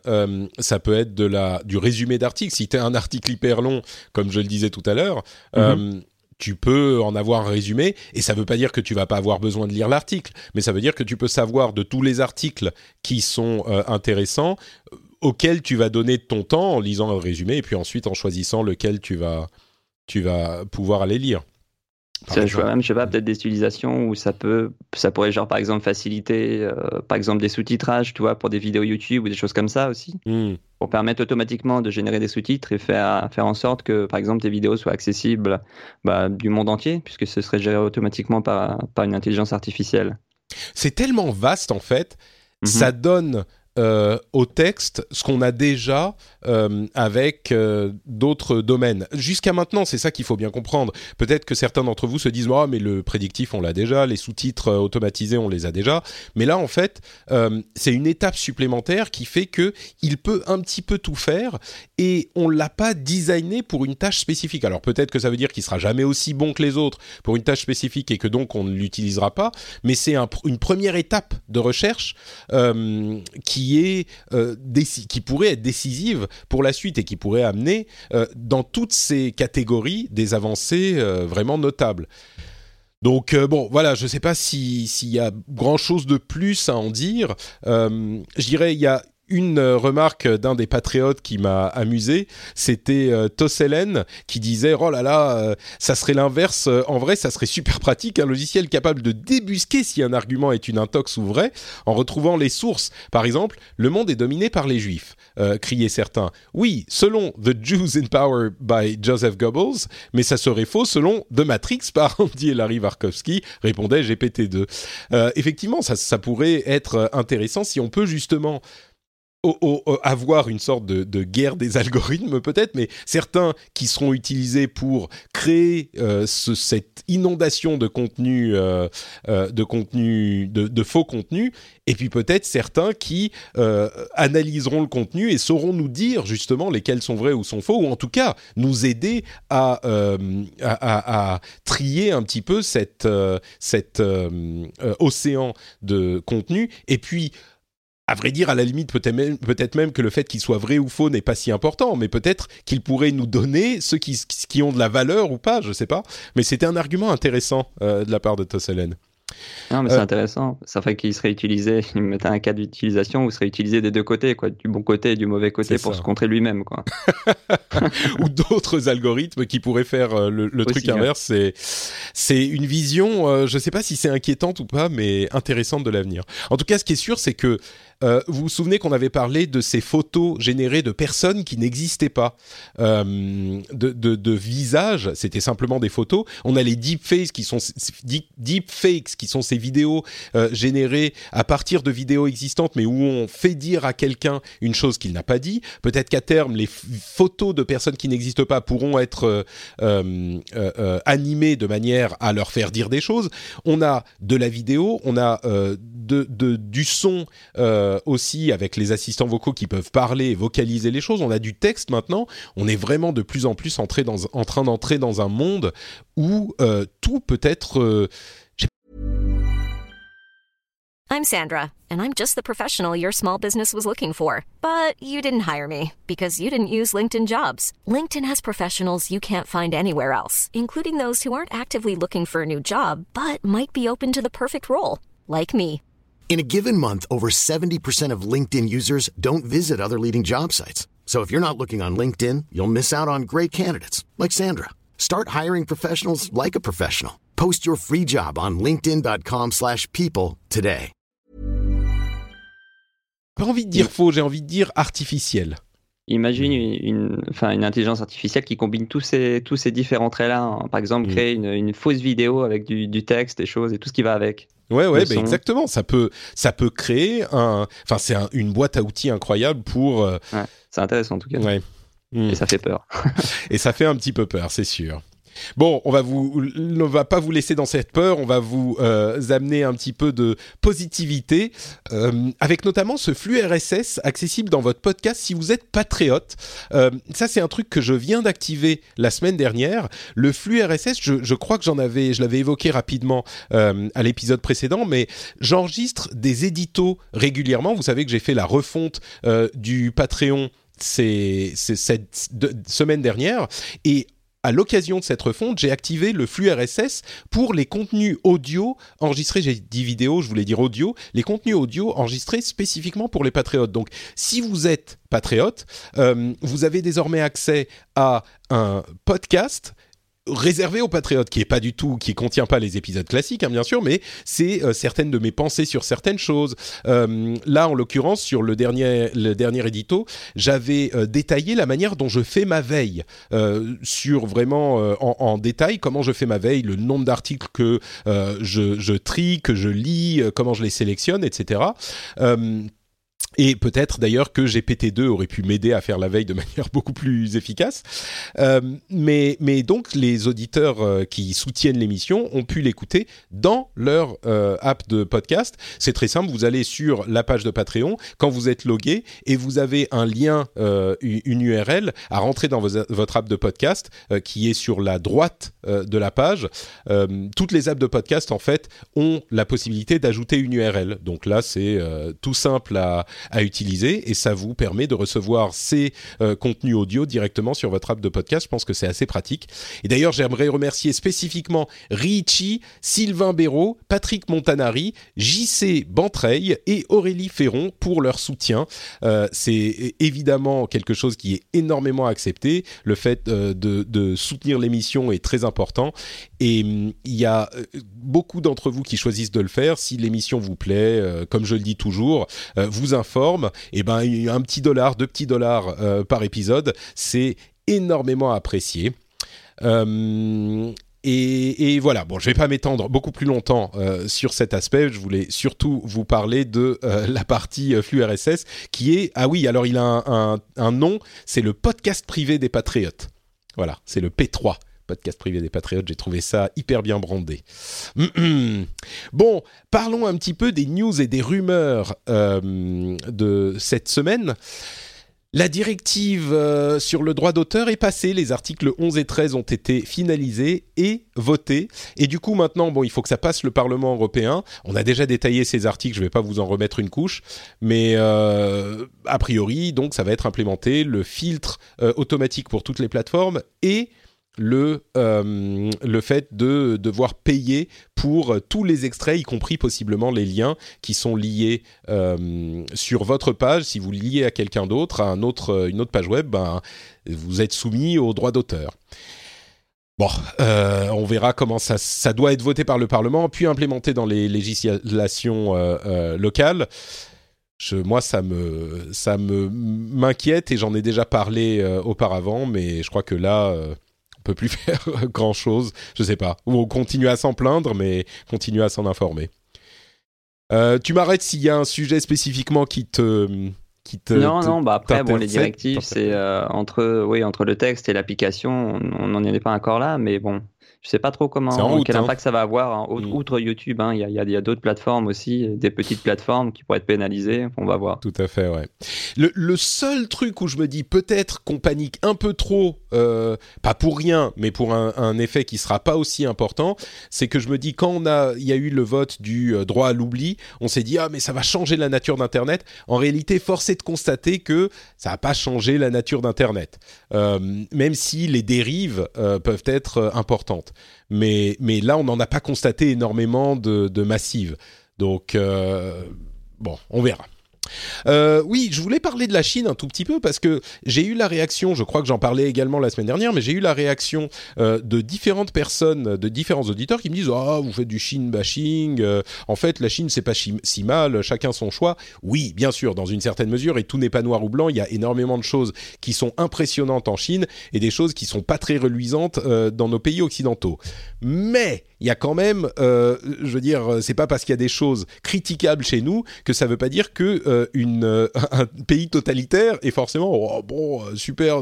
ça peut être de la, du résumé d'article. Si tu as un article hyper long, comme je le disais tout à l'heure, mm-hmm tu peux en avoir un résumé, et ça ne veut pas dire que tu vas pas avoir besoin de lire l'article, mais ça veut dire que tu peux savoir de tous les articles qui sont euh, intéressants, euh, auxquels tu vas donner ton temps en lisant un résumé, et puis ensuite en choisissant lequel tu vas, tu vas pouvoir aller lire. Je vois même, je sais pas, peut-être des utilisations où ça peut, ça pourrait genre par exemple faciliter, euh, par exemple des sous-titrages, tu vois, pour des vidéos YouTube ou des choses comme ça aussi, hmm. Pour permettre automatiquement de générer des sous-titres et faire faire en sorte que par exemple tes vidéos soient accessibles bah, du monde entier, puisque ce serait géré automatiquement par par une intelligence artificielle. C'est tellement vaste en fait, mhm. ça donne euh, au texte ce qu'on a déjà euh, avec euh, d'autres domaines. Jusqu'à maintenant, c'est ça qu'il faut bien comprendre. Peut-être que certains d'entre vous se disent ah mais le prédictif on l'a déjà, les sous-titres automatisés on les a déjà. Mais là en fait, c'est une étape supplémentaire qui fait que il peut un petit peu tout faire et on l'a pas designé pour une tâche spécifique. Alors peut-être que ça veut dire qu'il sera jamais aussi bon que les autres pour une tâche spécifique et que donc on ne l'utilisera pas. Mais c'est une première étape de recherche qui qui euh, qui pourrait être décisive pour la suite et qui pourrait amener euh, dans toutes ces catégories des avancées euh, vraiment notables. Donc bon, voilà, je ne sais pas s'il y a grand chose de plus à en dire. je dirais il y a une euh, remarque d'un des patriotes qui m'a amusé, c'était euh, Tosselen qui disait oh là là, euh, ça serait l'inverse. En vrai, ça serait super pratique un logiciel capable de débusquer si un argument est une intox ou vrai en retrouvant les sources. Par exemple, le monde est dominé par les juifs, criaient certains. Oui, selon The Jews in Power by Joseph Goebbels, mais ça serait faux selon The Matrix par Andy et Larry Warkowski, répondait GPT-2. effectivement, ça pourrait être intéressant si on peut justement avoir une sorte de, guerre des algorithmes peut-être, mais certains qui seront utilisés pour créer euh, cette inondation de contenu, euh, euh, de contenu, de, faux contenu, et puis peut-être certains qui analyseront le contenu et sauront nous dire justement lesquels sont vrais ou sont faux, ou en tout cas nous aider à, trier un petit peu cet océan de contenu, et puis à vrai dire, à la limite, peut-être même, peut même, que le fait qu'il soit vrai ou faux n'est pas si important, mais peut-être qu'il pourrait nous donner ceux qui, qui, ont de la valeur ou pas, je ne sais pas. Mais c'était un argument intéressant euh, de la part de Tosselen. Non, mais c'est euh, intéressant. Ça fait qu'il serait utilisé, il mettait un cas d'utilisation où il serait utilisé des deux côtés, quoi, du bon côté et du mauvais côté pour se contrer lui-même, quoi. Ou d'autres algorithmes qui pourraient faire euh, le, truc inverse. C'est, c'est une vision, euh, je ne sais pas si c'est inquiétante ou pas, mais intéressante de l'avenir. En tout cas, ce qui est sûr, c'est que vous vous souvenez qu'on avait parlé de ces photos générées de personnes qui n'existaient pas, de, de, de visages, c'était simplement des photos. On a les deepfakes qui sont deepfakes qui sont ces vidéos euh, générées à partir de vidéos existantes, mais où on fait dire à quelqu'un une chose qu'il n'a pas dit. Peut-être qu'à terme, les photos de personnes qui n'existent pas pourront être euh, euh, animées de manière à leur faire dire des choses. On a de la vidéo, on a de, du son aussi avec les assistants vocaux qui peuvent parler et vocaliser les choses. On a du texte maintenant. On est vraiment de plus en plus entré dans, en train d'entrer dans un monde où tout peut être I'm Sandra, and I'm just the professional your small business was looking for. But you didn't hire me because you didn't use LinkedIn jobs. LinkedIn has professionals you can't find anywhere else, including those who aren't actively looking for a new job but might be open to the perfect role, like me. In a given month, over 70% of LinkedIn users don't visit other leading job sites. So if you're not looking on LinkedIn, you'll miss out on great candidates like Sandra. Start hiring professionals like a professional. Post your free job on linkedin.com/people today. pas envie de dire faux, j'ai envie de dire artificiel. Imagine une, enfin, une intelligence artificielle qui combine tous ces, tous ces différents traits-là. Hein. Par exemple, mm. créer une, fausse vidéo avec du, du, texte, des choses et tout ce qui va avec. Ouais, ouais, bah exactement. Ça peut, ça peut créer un. Enfin, c'est une boîte à outils incroyable pour. Ouais, c'est intéressant en tout cas. Ouais. Et ça fait peur. et ça fait un petit peu peur, c'est sûr. Bon, on va vous, va pas vous laisser dans cette peur, on va vous euh, amener un petit peu de positivité euh, avec notamment ce flux RSS accessible dans votre podcast si vous êtes patriote. Euh, ça, c'est un truc que je viens d'activer la semaine dernière. Le flux RSS, je, crois que j'en avais, je l'avais évoqué rapidement à l'épisode précédent, mais j'enregistre des éditos régulièrement. Vous savez que j'ai fait la refonte du Patreon cette semaine dernière et à l'occasion de cette refonte, j'ai activé le flux RSS pour les contenus audio enregistrés, j'ai dit vidéo, je voulais dire audio, les contenus audio enregistrés spécifiquement pour les patriotes. Donc si vous êtes patriote, euh, vous avez désormais accès à un podcast réservé aux patriotes, qui est pas du tout, qui contient pas les épisodes classiques, hein, bien sûr, mais c'est euh, certaines de mes pensées sur certaines choses. Euh, là, en l'occurrence, sur le dernier, le dernier édito, j'avais euh, détaillé la manière dont je fais ma veille, sur vraiment en, en, détail comment je fais ma veille, le nombre d'articles que je, je, trie, que je lis, comment je les sélectionne, etc. Et peut-être d'ailleurs que GPT-2 aurait pu m'aider à faire la veille de manière beaucoup plus efficace. Euh, mais, donc les auditeurs euh, qui soutiennent l'émission ont pu l'écouter dans leur euh, app de podcast. C'est très simple, vous allez sur la page de Patreon quand vous êtes logué et vous avez un lien, une URL à rentrer dans votre app de podcast qui est sur la droite de la page. toutes les apps de podcast en fait ont la possibilité d'ajouter une URL. Donc là c'est tout simple à à utiliser et ça vous permet de recevoir ces euh, contenus audio directement sur votre app de podcast. Je pense que c'est assez pratique. Et d'ailleurs, j'aimerais remercier spécifiquement Richie, Sylvain Béraud, Patrick Montanari, JC Bantreil et Aurélie Ferron pour leur soutien. Euh, c'est évidemment quelque chose qui est énormément accepté. Le fait euh, de, soutenir l'émission est très important et hum, il y a beaucoup d'entre vous qui choisissent de le faire. Si l'émission vous plaît, comme je le dis toujours, vous informe et eh ben un petit dollar, deux petits dollars euh, par épisode, c'est énormément apprécié. Euh, et, voilà, bon, je vais pas m'étendre beaucoup plus longtemps euh, sur cet aspect. Je voulais surtout vous parler de la partie flux RSS, qui est ah oui, alors il a un, un nom, c'est le podcast privé des patriotes. Voilà, c'est le P3 podcast privé des Patriotes. J'ai trouvé ça hyper bien brandé. bon, parlons un petit peu des news et des rumeurs euh, de cette semaine. La directive euh, sur le droit d'auteur est passée, les articles 11 et 13 ont été finalisés et votés. Et du coup maintenant, bon, il faut que ça passe le Parlement européen. On a déjà détaillé ces articles, je ne vais pas vous en remettre une couche, mais euh, a priori, donc ça va être implémenté, le filtre automatique pour toutes les plateformes et le, euh, le fait de devoir payer pour tous les extraits, y compris possiblement les liens qui sont liés euh, sur votre page. Si vous liez à quelqu'un d'autre, à un autre, une autre page web, ben, vous êtes soumis aux droits d'auteur. Bon, euh, on verra comment ça, ça doit être voté par le Parlement, puis implémenté dans les législations locales. Je, moi, ça me, ça me m'inquiète et j'en ai déjà parlé auparavant, mais je crois que là, peut plus faire grand chose, je sais pas. Ou on continue à s'en plaindre, mais continue à s'en informer. Euh, tu m'arrêtes s'il y a un sujet spécifiquement qui te qui te, non non bah après bon les directives c'est euh, entre oui entre le texte et l'application on n'en est pas encore là mais bon je sais pas trop comment, quel hein. impact ça va avoir. Hein. Mm. Outre YouTube, hein, il y a, d'autres plateformes aussi, des petites plateformes qui pourraient être pénalisées. On va voir. Tout à fait, ouais. Le, seul truc où je me dis peut-être qu'on panique un peu trop, euh, pas pour rien, mais pour un, effet qui sera pas aussi important, c'est que je me dis quand on a, il y a eu le vote du euh, droit à l'oubli, on s'est dit ah mais ça va changer la nature d'Internet. En réalité, force est de constater que ça n'a pas changé la nature d'Internet, euh, même si les dérives peuvent être importantes. Mais, là, on n'en a pas constaté énormément de, de massives. Donc, euh, bon, on verra. Euh, oui, je voulais parler de la Chine un tout petit peu parce que j'ai eu la réaction, je crois que j'en parlais également la semaine dernière, mais j'ai eu la réaction euh, de différentes personnes, de différents auditeurs qui me disent ah vous faites du Chine bashing, euh, en fait la Chine c'est pas si mal, chacun son choix. Oui, bien sûr, dans une certaine mesure et tout n'est pas noir ou blanc, il y a énormément de choses qui sont impressionnantes en Chine et des choses qui sont pas très reluisantes dans nos pays occidentaux. Mais il y a quand même, je veux dire, c'est pas parce qu'il y a des choses critiquables chez nous que ça veut pas dire que euh, une, euh, un pays totalitaire et forcément, oh, bon, euh, super,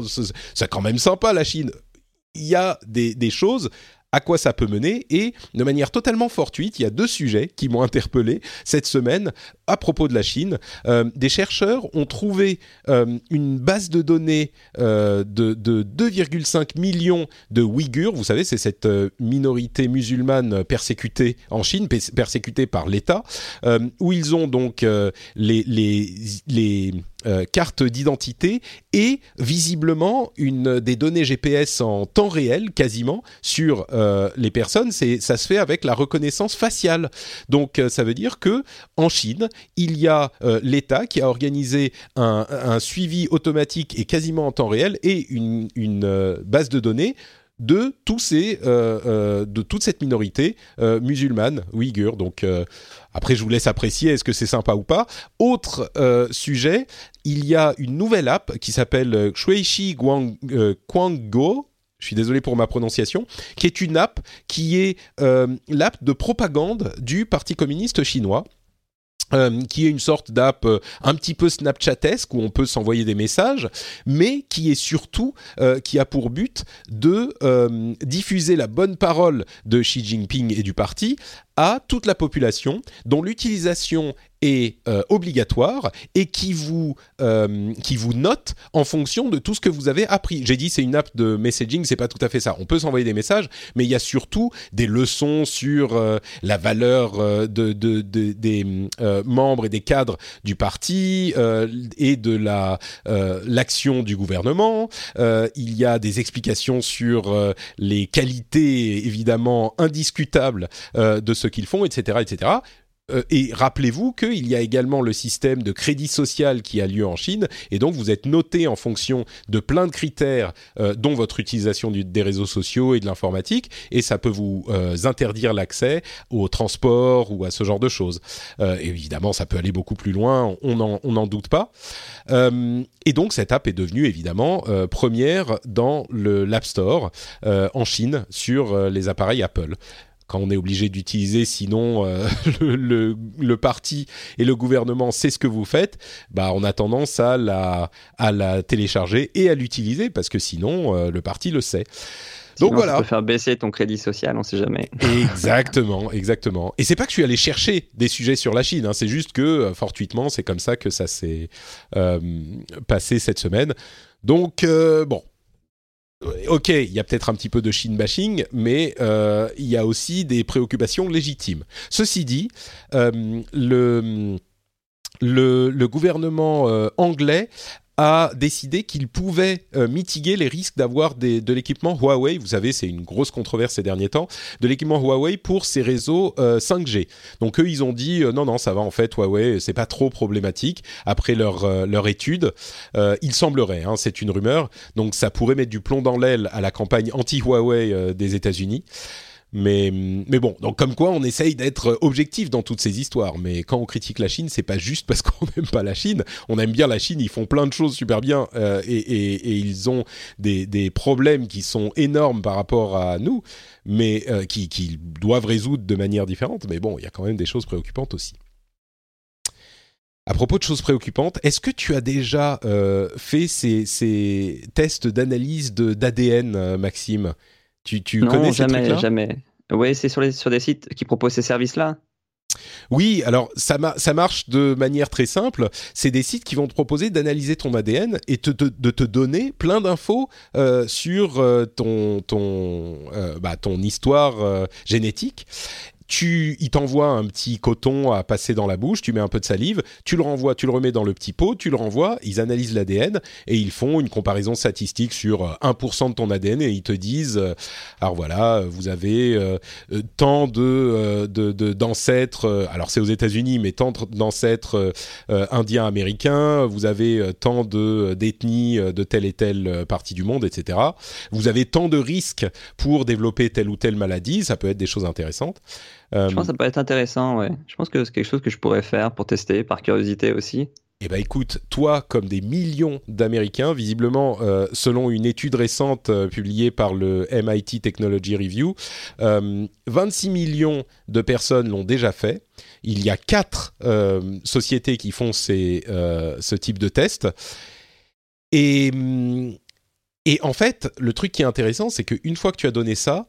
c'est quand même sympa la Chine. Il y a des, des choses à quoi ça peut mener. Et de manière totalement fortuite, il y a deux sujets qui m'ont interpellé cette semaine à propos de la Chine. Euh, des chercheurs ont trouvé euh, une base de données euh, de, de 2,5 millions de Ouïghurs. Vous savez, c'est cette minorité musulmane persécutée en Chine, persécutée par l'État, où ils ont donc les euh, carte d'identité et visiblement une des données GPS en temps réel quasiment sur euh, les personnes. C'est ça se fait avec la reconnaissance faciale. Donc euh, ça veut dire que en Chine il y a l'État qui a organisé un, suivi automatique et quasiment en temps réel et une base de données de tous ces, euh, euh, de toute cette minorité euh, musulmane ouïghure. Donc après, je vous laisse apprécier est-ce que c'est sympa ou pas. Autre sujet, il y a une nouvelle app qui s'appelle Shuishi Guanggo. Je suis désolé pour ma prononciation, qui est une app qui est l'app de propagande du Parti communiste chinois. Euh, qui est une sorte d'app euh, un petit peu Snapchatesque où on peut s'envoyer des messages, mais qui est surtout euh, qui a pour but de diffuser la bonne parole de Xi Jinping et du parti à toute la population dont l'utilisation est euh, obligatoire et qui vous, euh, qui vous note en fonction de tout ce que vous avez appris. J'ai dit c'est une app de messaging, c'est pas tout à fait ça. On peut s'envoyer des messages, mais il y a surtout des leçons sur euh, la valeur de, de, de, des membres et des cadres du parti et de la l'action du gouvernement. il y a des explications sur les qualités évidemment indiscutables de ce qu'ils font, etc., etc. Euh, et rappelez-vous qu'il y a également le système de crédit social qui a lieu en Chine, et donc vous êtes noté en fonction de plein de critères, euh, dont votre utilisation des réseaux sociaux et de l'informatique, et ça peut vous euh, interdire l'accès au transport ou à ce genre de choses. évidemment, ça peut aller beaucoup plus loin, on n'en doute pas. et donc cette app est devenue évidemment première dans l'App Store en Chine sur les appareils Apple quand on est obligé d'utiliser, sinon euh, le, le, parti et le gouvernement sait ce que vous faites, bah on a tendance à la, à la télécharger et à l'utiliser parce que sinon euh, le parti le sait. Donc voilà. Ça peut faire baisser ton crédit social, on sait jamais. exactement, exactement. Et c'est pas que je suis allé chercher des sujets sur la Chine, hein, c'est juste que euh, fortuitement, c'est comme ça que ça s'est passé cette semaine. Donc bon, Ok, il y a peut-être un petit peu de Chine bashing, mais euh, il y a aussi des préoccupations légitimes. Ceci dit, euh, le, le, gouvernement euh, anglais a décidé qu'il pouvait euh, mitiguer les risques d'avoir de l'équipement Huawei. Vous savez, c'est une grosse controverse ces derniers temps, de l'équipement Huawei pour ces réseaux 5G. Euh, Donc eux, ils ont dit euh, non, non, ça va en fait, Huawei, c'est pas trop problématique. Après leur étude, il semblerait, hein, c'est une rumeur, donc ça pourrait mettre du plomb dans l'aile à la campagne anti-Huawei des États-Unis. Mais, mais bon, donc comme quoi on essaye d'être objectif dans toutes ces histoires. Mais quand on critique la Chine, c'est pas juste parce qu'on n'aime pas la Chine. On aime bien la Chine, ils font plein de choses super bien euh, et, et, ils ont des, des, problèmes qui sont énormes par rapport à nous, mais euh, qui, qui doivent résoudre de manière différente. Mais bon, il y a quand même des choses préoccupantes aussi. À propos de choses préoccupantes, est-ce que tu as déjà euh, fait ces, ces tests d'analyse d'ADN, euh, Maxime? Tu, tu non, connais jamais, jamais. Oui, c'est sur, sur des sites qui proposent ces services-là. Oui, alors ça, ça, marche de manière très simple. C'est des sites qui vont te proposer d'analyser ton ADN et de te donner plein d'infos euh, sur euh, ton, ton, euh, bah, ton histoire génétique tu, il t'envoie un petit coton à passer dans la bouche, tu mets un peu de salive, tu le renvoies, tu le remets dans le petit pot, tu le renvoies, ils analysent l'ADN et ils font une comparaison statistique sur 1% de ton ADN et ils te disent, alors voilà, vous avez tant de d'ancêtres, alors c'est aux États-Unis, mais tant d'ancêtres indiens américains, vous avez tant de d'ethnies de telle et telle partie du monde, etc. Vous avez tant de risques pour développer telle ou telle maladie, ça peut être des choses intéressantes. Je pense que ça peut être intéressant, ouais. Je pense que c'est quelque chose que je pourrais faire pour tester, par curiosité aussi. Eh ben écoute, toi, comme des millions d'Américains, visiblement, euh, selon une étude récente euh, publiée par le MIT Technology Review, 26 euh, millions de personnes l'ont déjà fait. Il y a quatre sociétés qui font ces, ce type de test. Et, et en fait, le truc qui est intéressant, c'est qu'une fois que tu as donné ça,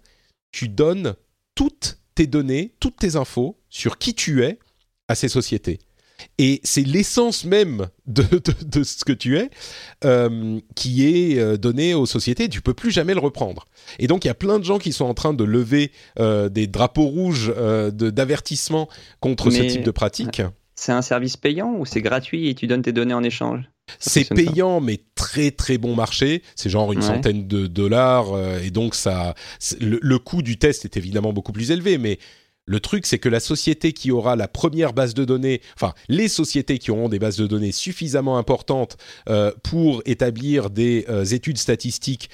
tu donnes toutes tes données, toutes tes infos sur qui tu es à ces sociétés. Et c'est l'essence même de, de, ce que tu es euh, qui est euh, donnée aux sociétés. Tu peux plus jamais le reprendre. Et donc il y a plein de gens qui sont en train de lever euh, des drapeaux rouges d'avertissement contre ce type de pratique. C'est un service payant ou c'est gratuit et tu donnes tes données en échange? C'est payant, mais très très bon marché. C'est genre une centaine de dollars, et donc ça, le, le, coût du test est évidemment beaucoup plus élevé, mais le truc, c'est que la société qui aura la première base de données, enfin les sociétés qui auront des bases de données suffisamment importantes euh, pour établir des euh, études statistiques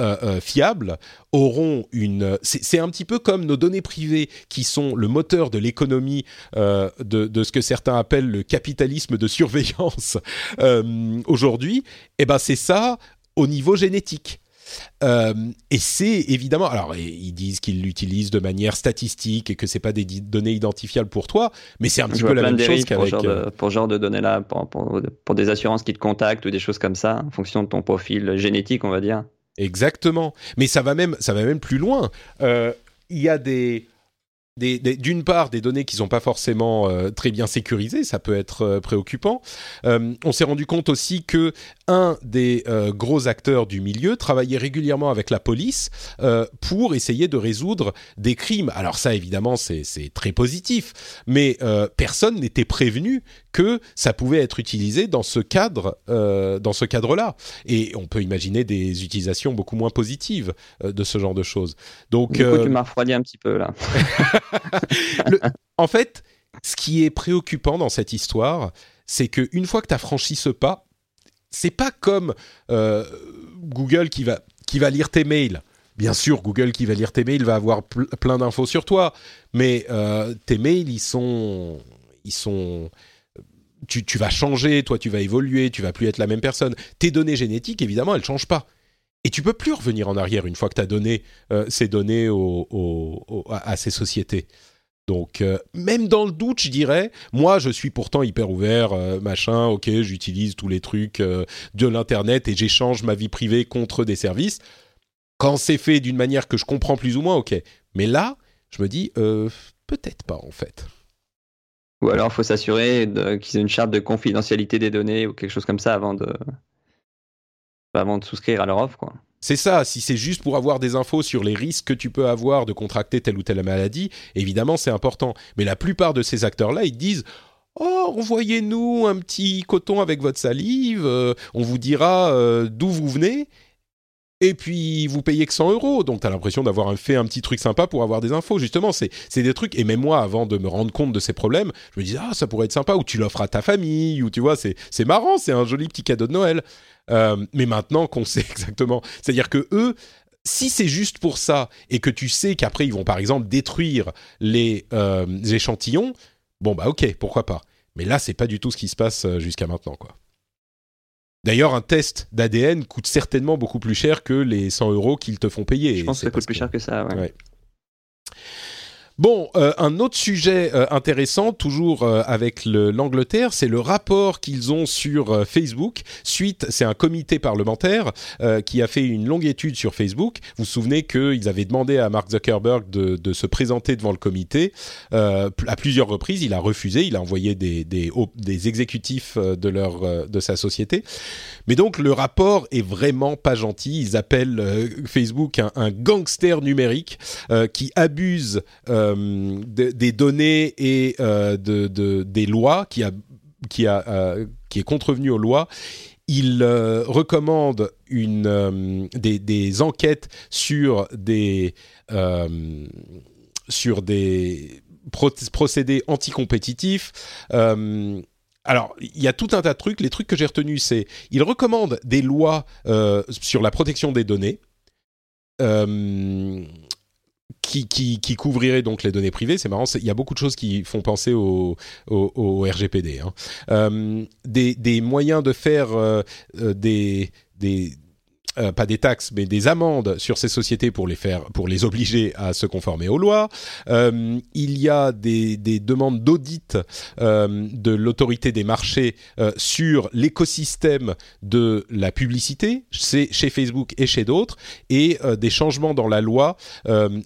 euh, fiables auront une. C'est un petit peu comme nos données privées qui sont le moteur de l'économie de, de, ce que certains appellent le capitalisme de surveillance aujourd'hui. Et eh ben c'est ça au niveau génétique. Euh, et c'est évidemment, alors ils disent qu'ils l'utilisent de manière statistique et que c'est pas des données identifiables pour toi, mais c'est un petit peu la même chose qu'avec pour, euh, pour, ce genre de données là, pour, pour, des assurances qui te contactent ou des choses comme ça, en fonction de ton profil génétique, on va dire. Exactement, mais ça va même, ça va même plus loin. Euh, il y a des d'une part des données qui sont pas forcément euh, très bien sécurisées, ça peut être euh, préoccupant. Euh, on s'est rendu compte aussi que un des gros acteurs du milieu travaillait régulièrement avec la police pour essayer de résoudre des crimes. Alors ça, évidemment, c'est très positif, mais personne n'était prévenu que ça pouvait être utilisé dans ce cadre, dans ce cadre-là. Et on peut imaginer des utilisations beaucoup moins positives de ce genre de choses. Donc, du coup, tu m'as refroidi un petit peu là. en fait, ce qui est préoccupant dans cette histoire, c'est qu'une fois que tu as franchi ce pas, c'est pas comme euh, Google qui va, qui va lire tes mails. Bien sûr, Google qui va lire tes mails va avoir plein d'infos sur toi, mais euh, tes mails, ils sont, ils sont, tu, tu, vas changer, toi, tu vas évoluer, tu vas plus être la même personne. Tes données génétiques, évidemment, elles changent pas. Et tu peux plus revenir en arrière une fois que tu as donné euh, ces données à, ces sociétés. Donc, euh, même dans le doute, je dirais, moi, je suis pourtant hyper ouvert, euh, machin, ok, j'utilise tous les trucs de l'Internet et j'échange ma vie privée contre des services. Quand c'est fait d'une manière que je comprends plus ou moins, ok. Mais là, je me dis, peut-être pas, en fait. Ou alors, il faut s'assurer qu'ils aient une charte de confidentialité des données ou quelque chose comme ça avant de, avant de souscrire à leur offre, quoi. C'est ça, si c'est juste pour avoir des infos sur les risques que tu peux avoir de contracter telle ou telle maladie, évidemment c'est important. Mais la plupart de ces acteurs-là, ils disent Oh, envoyez-nous un petit coton avec votre salive, euh, on vous dira euh, d'où vous venez, et puis vous payez que 100 euros. Donc tu as l'impression d'avoir fait un petit truc sympa pour avoir des infos. Justement, c'est des trucs. Et même moi, avant de me rendre compte de ces problèmes, je me disais Ah, ça pourrait être sympa, ou tu l'offres à ta famille, ou tu vois, c'est marrant, c'est un joli petit cadeau de Noël. Euh, mais maintenant qu'on sait exactement, c'est-à-dire que eux, si c'est juste pour ça et que tu sais qu'après ils vont par exemple détruire les, euh, échantillons, bon bah ok, pourquoi pas. Mais là, c'est pas du tout ce qui se passe euh, jusqu'à maintenant, quoi. D'ailleurs, un test d'ADN coûte certainement beaucoup plus cher que les 100 euros qu'ils te font payer. Je pense que ça coûte plus cher que ça, ouais. Bon, euh, un autre sujet euh, intéressant, toujours euh, avec l'Angleterre, c'est le rapport qu'ils ont sur Facebook. Suite, c'est un comité parlementaire qui a fait une longue étude sur Facebook. Vous vous souvenez qu'ils avaient demandé à Mark Zuckerberg de, de, se présenter devant le comité à plusieurs reprises. Il a refusé. Il a envoyé des, des, des exécutifs de leur de sa société. Mais donc le rapport est vraiment pas gentil. Ils appellent Facebook un, un, gangster numérique qui abuse des données et de, des lois qui a qui est contrevenu aux lois il recommande des, enquêtes sur des, sur des procédés anticompétitifs. Euh, alors, il y a tout un tas de trucs. Les trucs que j'ai retenus, c'est il recommande des lois euh, sur la protection des données. Euh, qui, couvrirait donc les données privées. C'est marrant, il y a beaucoup de choses qui font penser au, RGPD. Hein. des, des, moyens de faire des, des euh, pas des taxes, mais des amendes sur ces sociétés pour les faire, pour les obliger à se conformer aux lois. Euh, il y a des, des demandes d'audit euh, de l'autorité des marchés sur l'écosystème de la publicité, c'est chez Facebook et chez d'autres, et des changements dans la loi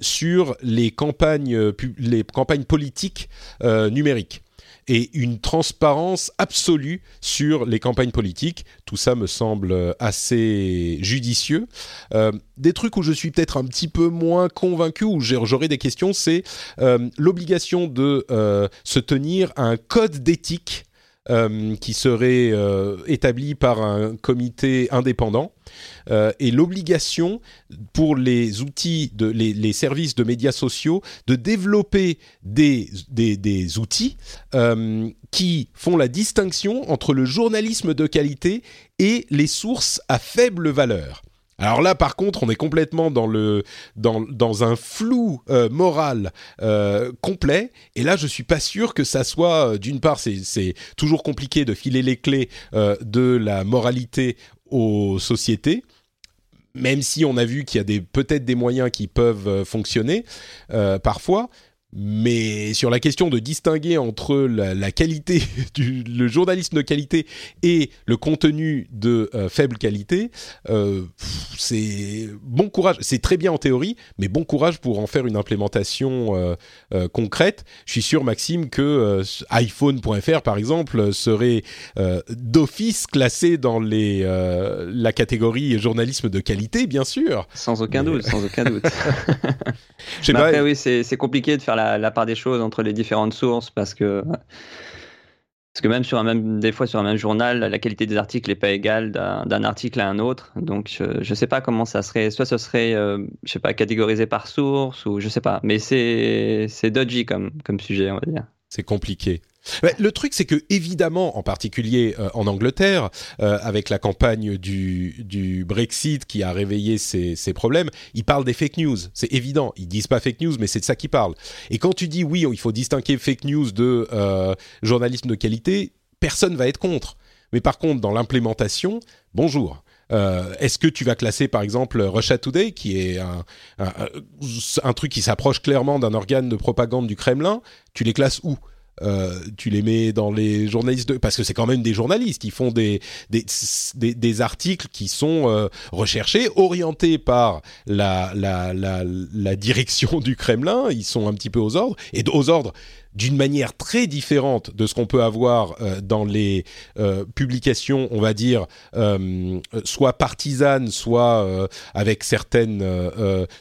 sur les campagnes, les campagnes politiques numériques et une transparence absolue sur les campagnes politiques. Tout ça me semble assez judicieux. Euh, des trucs où je suis peut-être un petit peu moins convaincu, où j'aurais des questions, c'est euh, l'obligation de euh, se tenir à un code d'éthique euh, qui serait euh, établi par un comité indépendant euh, et l'obligation pour les outils, les, services de médias sociaux de développer des outils qui font la distinction entre le journalisme de qualité et les sources à faible valeur. Alors là, par contre, on est complètement dans un flou euh, moral euh, complet. Et là, je suis pas sûr que ça soit. Euh, d'une part, c'est toujours compliqué de filer les clés de la moralité aux sociétés même si on a vu qu'il y a peut-être des moyens qui peuvent fonctionner parfois, mais sur la question de distinguer entre la, qualité, du, le journalisme de qualité et le contenu de euh, faible qualité, euh, c'est bon courage. C'est très bien en théorie, mais bon courage pour en faire une implémentation euh, concrète. Je suis sûr, Maxime, que iPhone.fr, par exemple, serait d'office classé dans les, la catégorie journalisme de qualité, bien sûr. Sans aucun doute, sans aucun doute. après, oui, c'est compliqué de faire la la, part des choses entre les différentes sources parce que parce que même sur un même des fois sur un même journal, la qualité des articles n'est pas égale d'un article à un autre. Donc je ne sais pas comment ça serait. Soit ce serait euh, je sais pas catégorisé par source ou je sais pas. Mais c'est c'est dodgy comme comme sujet on va dire. C'est compliqué le truc, c'est que évidemment, en particulier euh, en Angleterre, euh, avec la campagne du, Brexit qui a réveillé ces, problèmes, ils parlent des fake news. C'est évident. Ils disent pas fake news, mais c'est de ça qu'ils parlent. Et quand tu dis oui, il faut distinguer fake news de euh, journalisme de qualité, personne va être contre. Mais par contre, dans l'implémentation, bonjour. Est-ce que tu vas classer par exemple Russia Today, qui est un, un truc qui s'approche clairement d'un organe de propagande du Kremlin Tu les classes où? Euh, tu les mets dans les journalistes parce que c'est quand même des journalistes ils font des des, des, articles qui sont euh, recherchés orientés par la, la, la, direction du Kremlin. Ils sont un petit peu aux ordres et aux ordres d'une manière très différente de ce qu'on peut avoir euh, dans les publications, on va dire, soit partisanes, soit avec certaines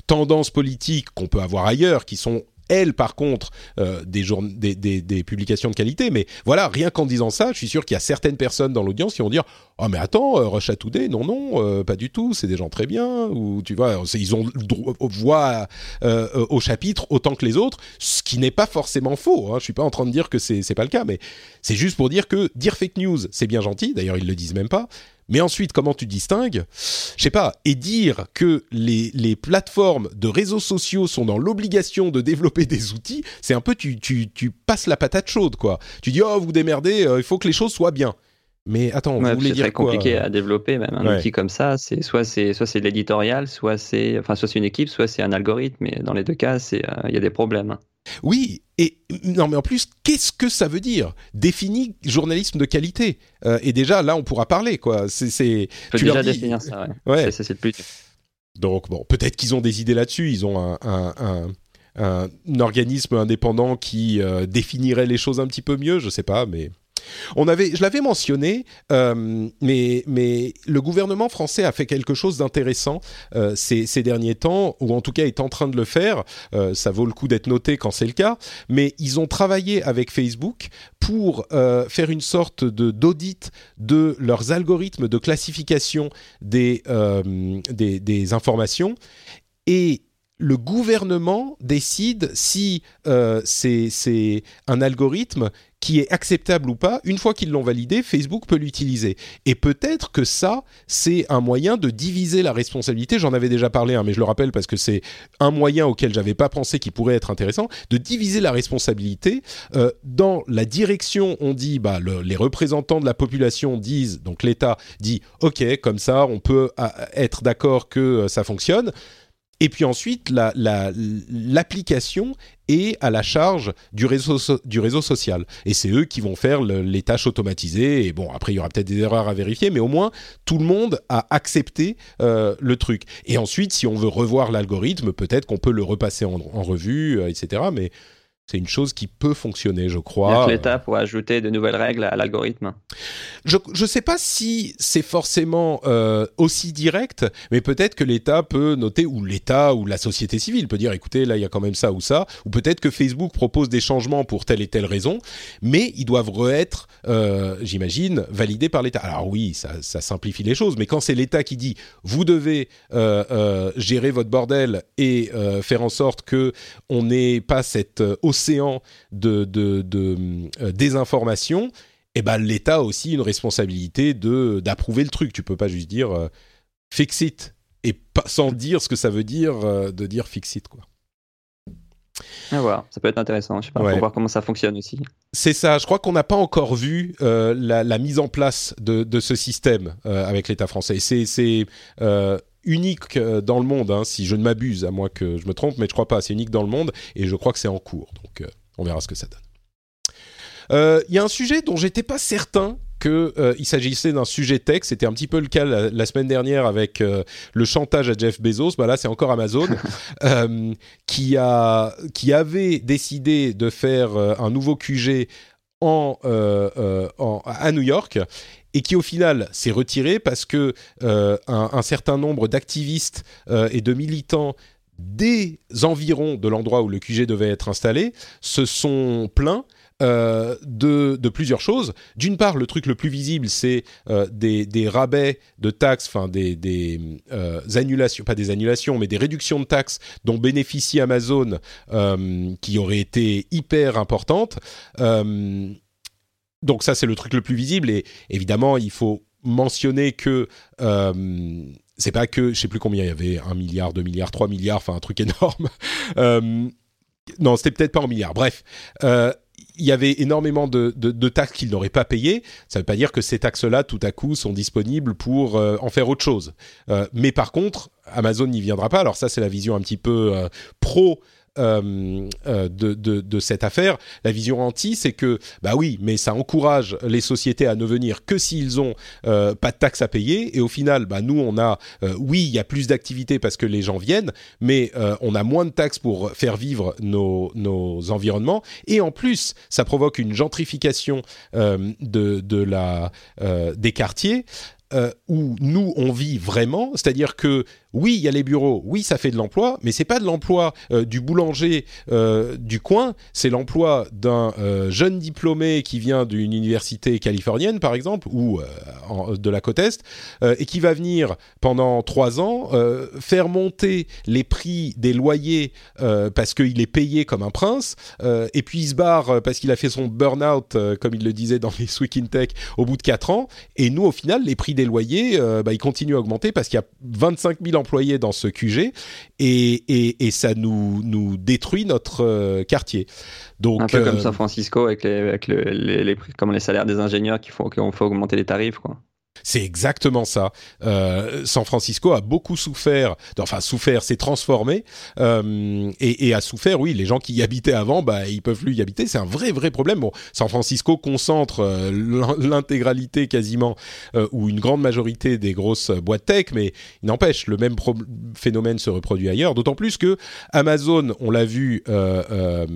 tendances politiques qu'on peut avoir ailleurs, qui sont elles, par contre, euh, des, publications de qualité. Mais voilà, rien qu'en disant ça, je suis sûr qu'il y a certaines personnes dans l'audience qui vont dire Oh, mais attends, euh, Russia Today, non, non, euh, pas du tout, c'est des gens très bien. Ou tu vois, ils ont voix euh, au chapitre autant que les autres, ce qui n'est pas forcément faux. Hein. Je suis pas en train de dire que c'est pas le cas, mais c'est juste pour dire que dire fake news, c'est bien gentil. D'ailleurs, ils le disent même pas. Mais ensuite, comment tu distingues Je sais pas. Et dire que les, les, plateformes de réseaux sociaux sont dans l'obligation de développer des outils, c'est un peu tu, tu, tu, passes la patate chaude, quoi. Tu dis, oh, vous démerdez, euh, il faut que les choses soient bien. Mais attends, vous voulez dire C'est compliqué à développer même un outil comme ça. C'est soit c'est soit c'est l'éditorial, soit c'est enfin soit c'est une équipe, soit c'est un algorithme. Mais dans les deux cas, c'est euh, il y a des problèmes. Oui, et non, mais en plus, qu'est-ce que ça veut dire? Défini journalisme de qualité. Euh, et déjà, là, on pourra parler, quoi. C'est, tu déjà définir ça. Ouais. ouais. C'est. Donc bon, peut-être qu'ils ont des idées là-dessus. Ils ont un, un, un, un organisme indépendant qui euh, définirait les choses un petit peu mieux. Je sais pas, mais On avait, je l'avais mentionné, euh, mais, mais le gouvernement français a fait quelque chose d'intéressant euh, ces, derniers temps, ou en tout cas est en train de le faire. Euh, ça vaut le coup d'être noté quand c'est le cas. Mais ils ont travaillé avec Facebook pour faire une sorte d'audit de leurs algorithmes de classification des, des, des informations et le gouvernement décide si euh, c'est un algorithme qui est acceptable ou pas, une fois qu'ils l'ont validé, Facebook peut l'utiliser. Et peut-être que ça, c'est un moyen de diviser la responsabilité. J'en avais déjà parlé, hein, mais je le rappelle parce que c'est un moyen auquel j'avais pas pensé qui pourrait être intéressant, de diviser la responsabilité. Euh, dans la direction, on dit, bah, le, les représentants de la population disent, donc l'État dit, ok, comme ça, on peut euh, être d'accord que euh, ça fonctionne. Et puis ensuite, l'application la, est à la charge du réseau, social. Et c'est eux qui vont faire le, les tâches automatisées. Et bon, après, il y aura peut-être des erreurs à vérifier, mais au moins, tout le monde a accepté euh, le truc. Et ensuite, si on veut revoir l'algorithme, peut-être qu'on peut le repasser en, en revue, euh, etc. Mais c'est une chose qui peut fonctionner, je crois. L'État pour ajouter de nouvelles règles à l'algorithme. Je ne sais pas si c'est forcément euh, aussi direct, mais peut-être que l'État peut noter, ou l'État ou la société civile peut dire, écoutez, là, il y a quand même ça ou ça, ou peut-être que Facebook propose des changements pour telle et telle raison, mais ils doivent être, euh, j'imagine, validés par l'État. Alors oui, ça, ça, simplifie les choses, mais quand c'est l'État qui dit, vous devez euh, gérer votre bordel et faire en sorte que on n'ait pas cette océan de, de, de euh, désinformation, eh ben, l'État a aussi une responsabilité de d'approuver le truc. Tu peux pas juste dire euh, fix it et pas sans dire ce que ça veut dire euh, de dire fix it quoi. À voir, ça peut être intéressant. Je sais pas, ouais. pour voir comment ça fonctionne aussi. C'est ça. Je crois qu'on n'a pas encore vu euh, la, la, mise en place de, de ce système euh, avec l'État français. C'est euh, unique dans le monde, hein, si je ne m'abuse, à moins que je me trompe, mais je crois pas. C'est unique dans le monde et je crois que c'est en cours. Donc, euh, on verra ce que ça donne. Il euh, y a un sujet dont j'étais pas certain qu'il euh, s'agissait d'un sujet tech. C'était un petit peu le cas la, la semaine dernière avec euh, le chantage à Jeff Bezos. Bah là, c'est encore Amazon euh, qui a qui avait décidé de faire un nouveau QG en, en, à New York et qui au final s'est retiré parce que un, un, certain nombre d'activistes et de militants des environs de l'endroit où le QG devait être installé se sont plaints euh, de, plusieurs choses. D'une part, le truc le plus visible, c'est euh, des, rabais de taxes, enfin des, euh, annulations, pas des annulations, mais des réductions de taxes dont bénéficie Amazon, euh, qui auraient été hyper importantes. Euh, donc ça, c'est le truc le plus visible. Et évidemment, il faut mentionner que c'est pas que, je sais plus combien il y avait, un milliard, deux milliards, trois milliards, enfin un truc énorme. non, c'était peut-être pas en milliards. Bref, euh, il y avait énormément de, de, taxes qu'ils n'auraient pas payées. Ça ne veut pas dire que ces taxes-là, tout à coup, sont disponibles pour euh, en faire autre chose. Euh, mais par contre, Amazon n'y viendra pas. Alors ça, c'est la vision un petit peu euh, pro euh, euh, de, cette affaire. La vision anti, c'est que, bah oui, mais ça encourage les sociétés à ne venir que s'ils ont euh, pas de taxes à payer. Et au final, bah nous, on a, oui, il y a plus d'activités parce que les gens viennent, mais on a moins de taxes pour faire vivre nos, nos environnements. Et en plus, ça provoque une gentrification de, de la, des quartiers. Où nous on vit vraiment, c'est-à-dire que oui, il y a les bureaux, oui, ça fait de l'emploi, mais c'est pas de l'emploi euh, du boulanger euh, du coin, c'est l'emploi d'un euh, jeune diplômé qui vient d'une université californienne, par exemple, ou de la côte est, et qui va venir pendant trois ans faire monter les prix des loyers parce qu'il est payé comme un prince, et puis il se barre parce qu'il a fait son burn-out, comme il le disait dans les Week in Tech, au bout de quatre ans, et nous, au final, les prix des loyers, bah, ils continuent à augmenter parce qu'il y a 25 000 employés dans ce QG et, et, et ça nous, nous détruit notre euh, quartier. Donc, un peu euh, comme San Francisco avec les, avec le, les, les, comme les salaires des ingénieurs qui font qu'on faut augmenter les tarifs. Quoi. C'est exactement ça. Euh, San Francisco a beaucoup souffert, enfin souffert, s'est transformé euh, et, et, a souffert. Oui, les gens qui y habitaient avant, bah ils peuvent plus y habiter. C'est un vrai vrai problème. Bon, San Francisco concentre euh, l'intégralité quasiment euh, ou une grande majorité des grosses boîtes tech, mais n'empêche le même phénomène se reproduit ailleurs. D'autant plus que Amazon, on l'a vu euh,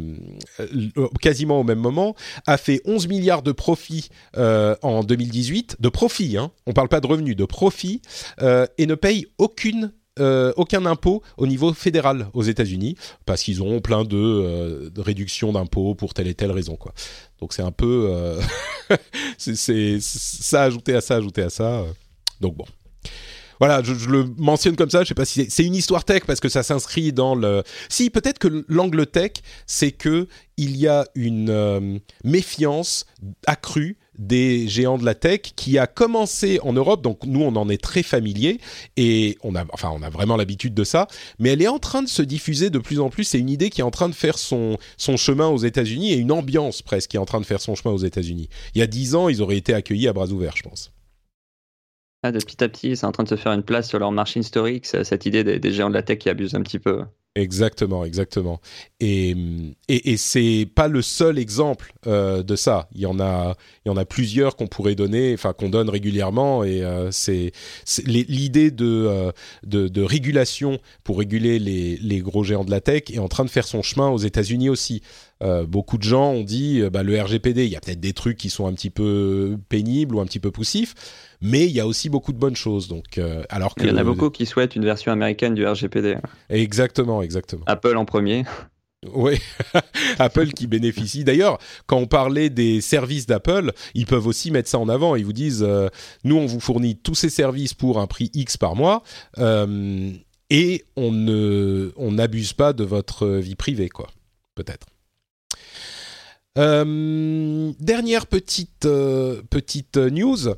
quasiment au même moment, a fait 11 milliards de profits en 2018, de profits. Hein, on parle pas de revenus, de profit, euh, et ne payent aucune euh, aucun impôt au niveau fédéral aux États-Unis parce qu'ils ont plein de, euh, réductions d'impôts pour telle et telle raison quoi. Donc c'est un peu ça ajouté à ça ajouté à ça. Donc bon. Voilà, je, le mentionne comme ça. Je sais pas si c'est une histoire tech parce que ça s'inscrit dans le. Si peut-être que l'angle tech, c'est que il y a une méfiance accrue des géants de la tech qui a commencé en Europe, donc nous on en est très familier et on a, enfin on a vraiment l'habitude de ça, mais elle est en train de se diffuser de plus en plus. C'est une idée qui est en train de faire son, chemin aux États-Unis et une ambiance presque qui est en train de faire son chemin aux États-Unis. Il y a dix ans, ils auraient été accueillis à bras ouverts, je pense. Ah, de petit à petit, c'est en train de se faire une place sur leur marché historique, cette idée des géants de la tech qui abusent un petit peu. Exactement, exactement. Et, et, et c'est pas le seul exemple euh, de ça. Il y en a, il y en a plusieurs qu'on pourrait donner, enfin qu'on donne régulièrement. Et euh, c'est l'idée de, euh, de, de régulation pour réguler les, les gros géants de la tech est en train de faire son chemin aux États-Unis aussi. Euh, beaucoup de gens ont dit bah, le RGPD, il y a peut-être des trucs qui sont un petit peu pénibles ou un petit peu poussifs, mais il y a aussi beaucoup de bonnes choses. Donc, euh, alors que, il y en a beaucoup qui souhaitent une version américaine du RGPD. Exactement, exactement. Apple en premier. Oui, Apple qui bénéficie. D'ailleurs, quand on parlait des services d'Apple, ils peuvent aussi mettre ça en avant. Ils vous disent, euh, nous, on vous fournit tous ces services pour un prix X par mois, euh, et on ne, on n'abuse pas de votre vie privée, quoi. Peut-être. dernière petite petite news.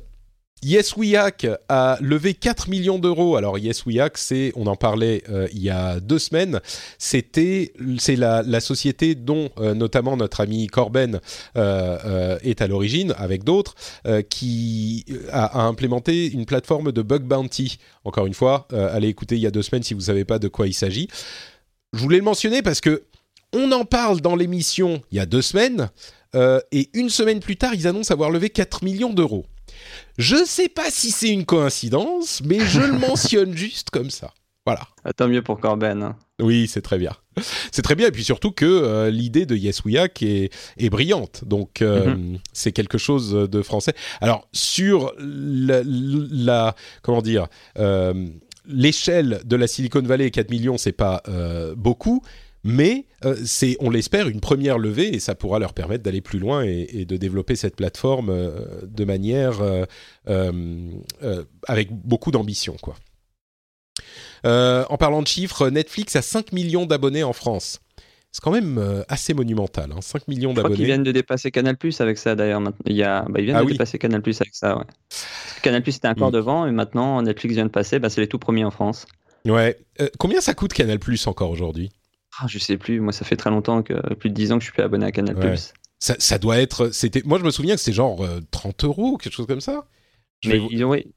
Yes We Hack a levé 4 millions d'euros. Alors Yes We Hack, c'est, on en parlait euh, il y a deux semaines, c'était, c'est la, société dont euh, notamment notre ami Corben euh, est à l'origine, avec d'autres, qui a, a, implémenté une plateforme de bug bounty. Encore une fois, allez écouter il y a deux semaines si vous ne savez pas de quoi il s'agit. Je voulais le mentionner parce que on en parle dans l'émission il y a deux semaines, et une semaine plus tard, ils annoncent avoir levé 4 millions d'euros. Je ne sais pas si c'est une coïncidence, mais je le mentionne juste comme ça. Voilà. Ah, tant mieux pour Corben. Hein. Oui, c'est très bien. C'est très bien, et puis surtout que euh, l'idée de Yes We Hack est, brillante. Donc, euh, mhm. c'est quelque chose de français. Alors, sur la, comment dire, euh, l'échelle de la Silicon Valley, 4 millions, c'est pas beaucoup, mais euh, c'est, on l'espère, une première levée et ça pourra leur permettre d'aller plus loin et, de développer cette plateforme euh, de manière euh, avec beaucoup d'ambition, quoi. en parlant de chiffres, Netflix a 5 millions d'abonnés en France. C'est quand même assez monumental, 5 hein. millions d'abonnés. Je crois qu'ils viennent de dépasser Canal Plus avec ça d'ailleurs. Il y a, bah, ils viennent ah de dépasser Canal Plus avec ça. Ouais. Canal Plus était encore mm. devant et maintenant Netflix vient de passer. Bah, c'est les tout premiers en France. Ouais. combien ça coûte Canal Plus encore aujourd'hui? Ah, je sais plus. Moi, ça fait très longtemps que plus de 10 ans que je suis plus abonné à Canal+. Ça, ça, doit être. C'était. Moi, je me souviens que c'était genre 30 euh, euros, quelque chose comme ça. mais ils ont, oui.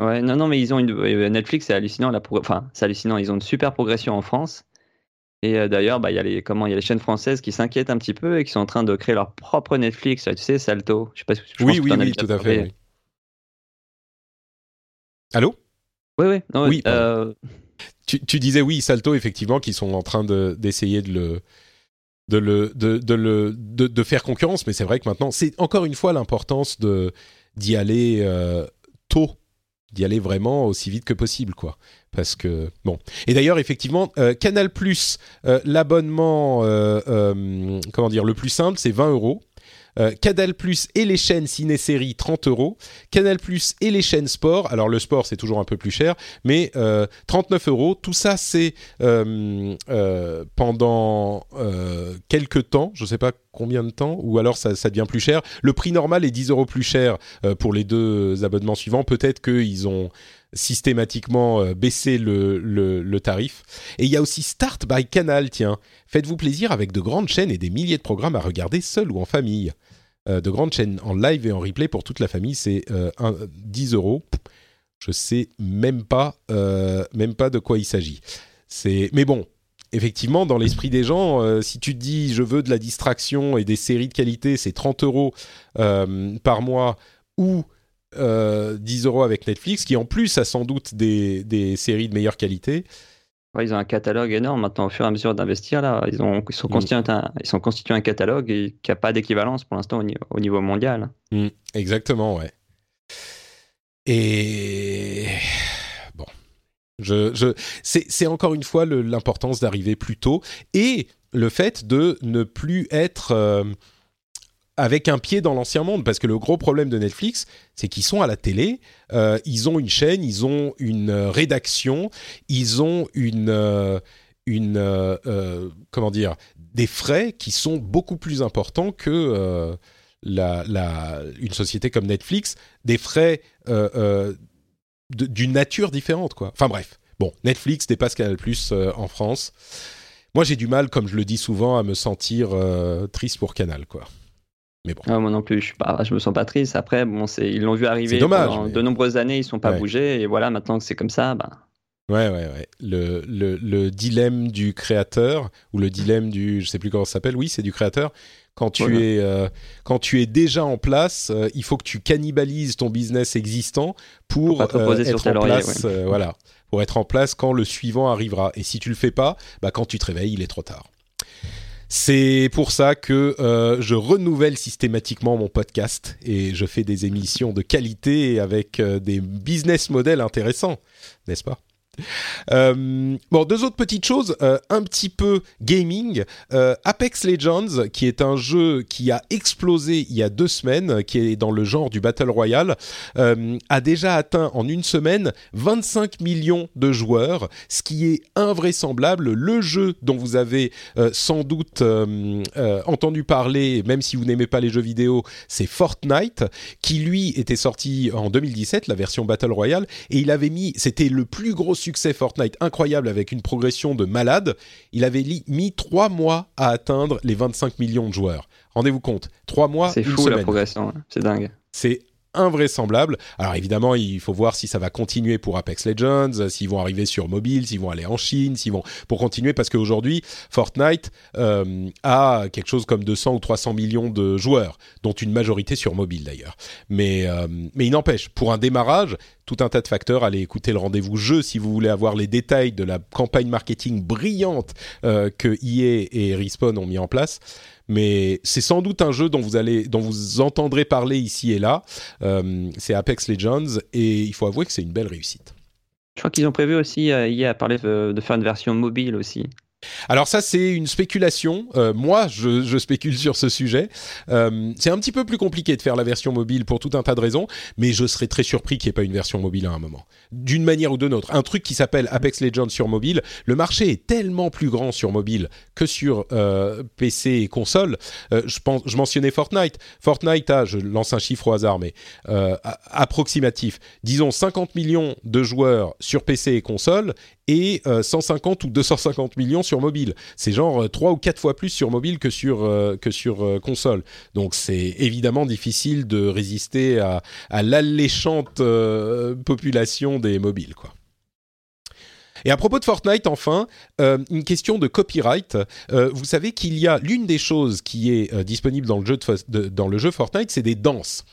Ouais, non, non, mais ils ont une. Netflix, c'est hallucinant. La Enfin, c'est hallucinant. Ils ont une super progression en France. Et euh, d'ailleurs, bah, il y a les comment il y a les chaînes françaises qui s'inquiètent un petit peu et qui sont en train de créer leur propre Netflix. Tu sais, Salto. Je sais pas. Je oui, oui, oui, tout à fait. Oui. Allô? Oui, oui. Non, oui. Euh, tu, disais oui, Salto, effectivement, qui sont en train d'essayer de, le de le de, le de, faire concurrence mais c'est vrai que maintenant c'est encore une fois l'importance d'y aller euh, tôt d'y aller vraiment aussi vite que possible quoi. Parce que bon. Et d'ailleurs effectivement euh, Canal Plus euh, l'abonnement comment dire le plus simple c'est 20 euros euh, Canal Plus et les chaînes ciné-série 30 euros. Canal Plus et les chaînes sport. Alors le sport c'est toujours un peu plus cher, mais 39 euh, euros. Tout ça c'est euh, pendant quelques temps. Je ne sais pas combien de temps, ou alors ça, devient plus cher. Le prix normal est 10 euros plus cher pour les deux abonnements suivants. Peut-être qu'ils ont systématiquement baissé le, le, tarif. Et il y a aussi Start by Canal, tiens. Faites-vous plaisir avec de grandes chaînes et des milliers de programmes à regarder seul ou en famille. de grandes chaînes en live et en replay pour toute la famille. C'est 10 euros. Je sais même pas, même pas de quoi il s'agit. Mais bon, effectivement, dans l'esprit des gens, si tu te dis je veux de la distraction et des séries de qualité, c'est 30 euros par mois ou 10 euros avec Netflix, qui en plus a sans doute des, des séries de meilleure qualité ils ont un catalogue énorme maintenant au fur et à mesure d'investir là. Ils, ont, ils, sont, mm. un, ils sont constitués un catalogue et qui n'a pas d'équivalence pour l'instant au, niveau mondial. Mm. exactement, ouais. Et bon, je, je, c'est encore une fois l'importance d'arriver plus tôt et le fait de ne plus être euh, avec un pied dans l'ancien monde, parce que le gros problème de Netflix, c'est qu'ils sont à la télé, euh, ils ont une chaîne, ils ont une euh, rédaction, ils ont une, euh, une comment dire, des frais qui sont beaucoup plus importants que la, la, une société comme Netflix, des frais d'une nature différente, quoi. Enfin bref, bon, Netflix dépasse Canal Plus en France. Moi, j'ai du mal, comme je le dis souvent, à me sentir triste pour Canal, quoi. Mais bon. Ah, moi non plus, je, suis pas, je me sens pas triste. Après, bon, ils l'ont vu arriver dommage, pendant de nombreuses années, ils sont pas bougés. Et voilà, maintenant que c'est comme ça, bah. Ouais, ouais, ouais. Le, le, le, dilemme du créateur, ou le dilemme du. Je sais plus comment ça s'appelle. Oui, c'est du créateur. Quand tu, es, euh, quand tu es déjà en place, euh, il faut que tu cannibalises ton business existant pour, euh, être en place. voilà. Pour être en place quand le suivant arrivera. Et si tu le fais pas, bah, quand tu te réveilles, il est trop tard. C'est pour ça que euh, je renouvelle systématiquement mon podcast et je fais des émissions de qualité avec euh, des business models intéressants, n'est-ce pas? Euh, bon, deux autres petites choses, euh, un petit peu gaming. Euh, Apex Legends, qui est un jeu qui a explosé il y a deux semaines, qui est dans le genre du Battle Royale, a déjà atteint en une semaine 25 millions de joueurs, ce qui est invraisemblable. Le jeu dont vous avez sans doute entendu parler, même si vous n'aimez pas les jeux vidéo, c'est Fortnite, qui lui était sorti en 2017, la version Battle Royale, et il avait mis, c'était le plus gros succès Fortnite incroyable avec une progression de malade, il avait mis trois mois à atteindre les 25 millions de joueurs. Rendez-vous compte, trois mois, C'est fou la progression, hein. c'est dingue. C'est invraisemblable. Alors évidemment, il faut voir si ça va continuer pour Apex Legends, s'ils vont arriver sur mobile, s'ils vont aller en Chine, s'ils vont pour continuer parce qu'aujourd'hui Fortnite euh, a quelque chose comme 200 ou 300 millions de joueurs, dont une majorité sur mobile d'ailleurs. Mais euh, mais il n'empêche, pour un démarrage, tout un tas de facteurs. Allez écouter le rendez-vous jeu si vous voulez avoir les détails de la campagne marketing brillante euh, que EA et Respawn ont mis en place mais c'est sans doute un jeu dont vous allez, dont vous entendrez parler ici et là. Euh, c'est Apex Legends et il faut avouer que c'est une belle réussite. Je crois qu'ils ont prévu aussi, euh, hier, à parler de faire une version mobile aussi. Alors ça, c'est une spéculation. Euh, moi, je, spécule sur ce sujet. Euh, c'est un petit peu plus compliqué de faire la version mobile pour tout un tas de raisons, mais je serais très surpris qu'il n'y ait pas une version mobile à un moment. D'une manière ou d'une autre. Un truc qui s'appelle Apex Legends sur mobile, le marché est tellement plus grand sur mobile que sur euh, PC et console. je, mentionnais Fortnite. Fortnite a, je lance un chiffre au hasard, mais approximatif, disons 50 millions de joueurs sur PC et console et 150 ou 250 millions sur mobile. C'est genre 3 euh, ou 4 fois plus sur mobile que sur, euh, que sur euh, console. Donc c'est évidemment difficile de résister à, à l'alléchante population des mobiles, quoi. Et à propos de Fortnite, enfin, euh, une question de copyright. Euh, vous savez qu'il y a l'une des choses qui est euh, disponible dans le jeu, de, dans le jeu Fortnite, c'est des danses.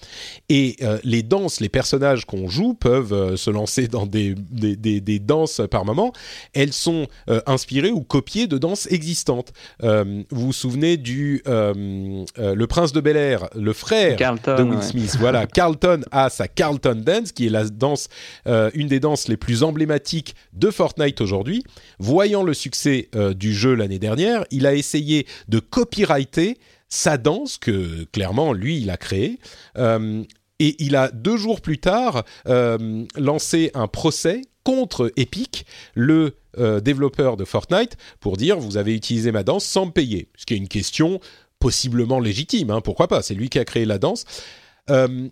Et les danses, les personnages qu'on joue peuvent se lancer dans des, des, des, des, danses par moment. Elles sont inspirées ou copiées de danses existantes. vous vous souvenez du Le Prince de Bel Air, le frère de Will Smith. Voilà, Carlton a sa Carlton Dance, qui est la danse, une des danses les plus emblématiques de Fortnite aujourd'hui, voyant le succès euh, du jeu l'année dernière, il a essayé de copyrighter sa danse que clairement lui il a créée. Euh, et il a deux jours plus tard euh, lancé un procès contre Epic, le développeur de Fortnite, pour dire vous avez utilisé ma danse sans me payer. Ce qui est une question possiblement légitime, hein, pourquoi pas, c'est lui qui a créé la danse.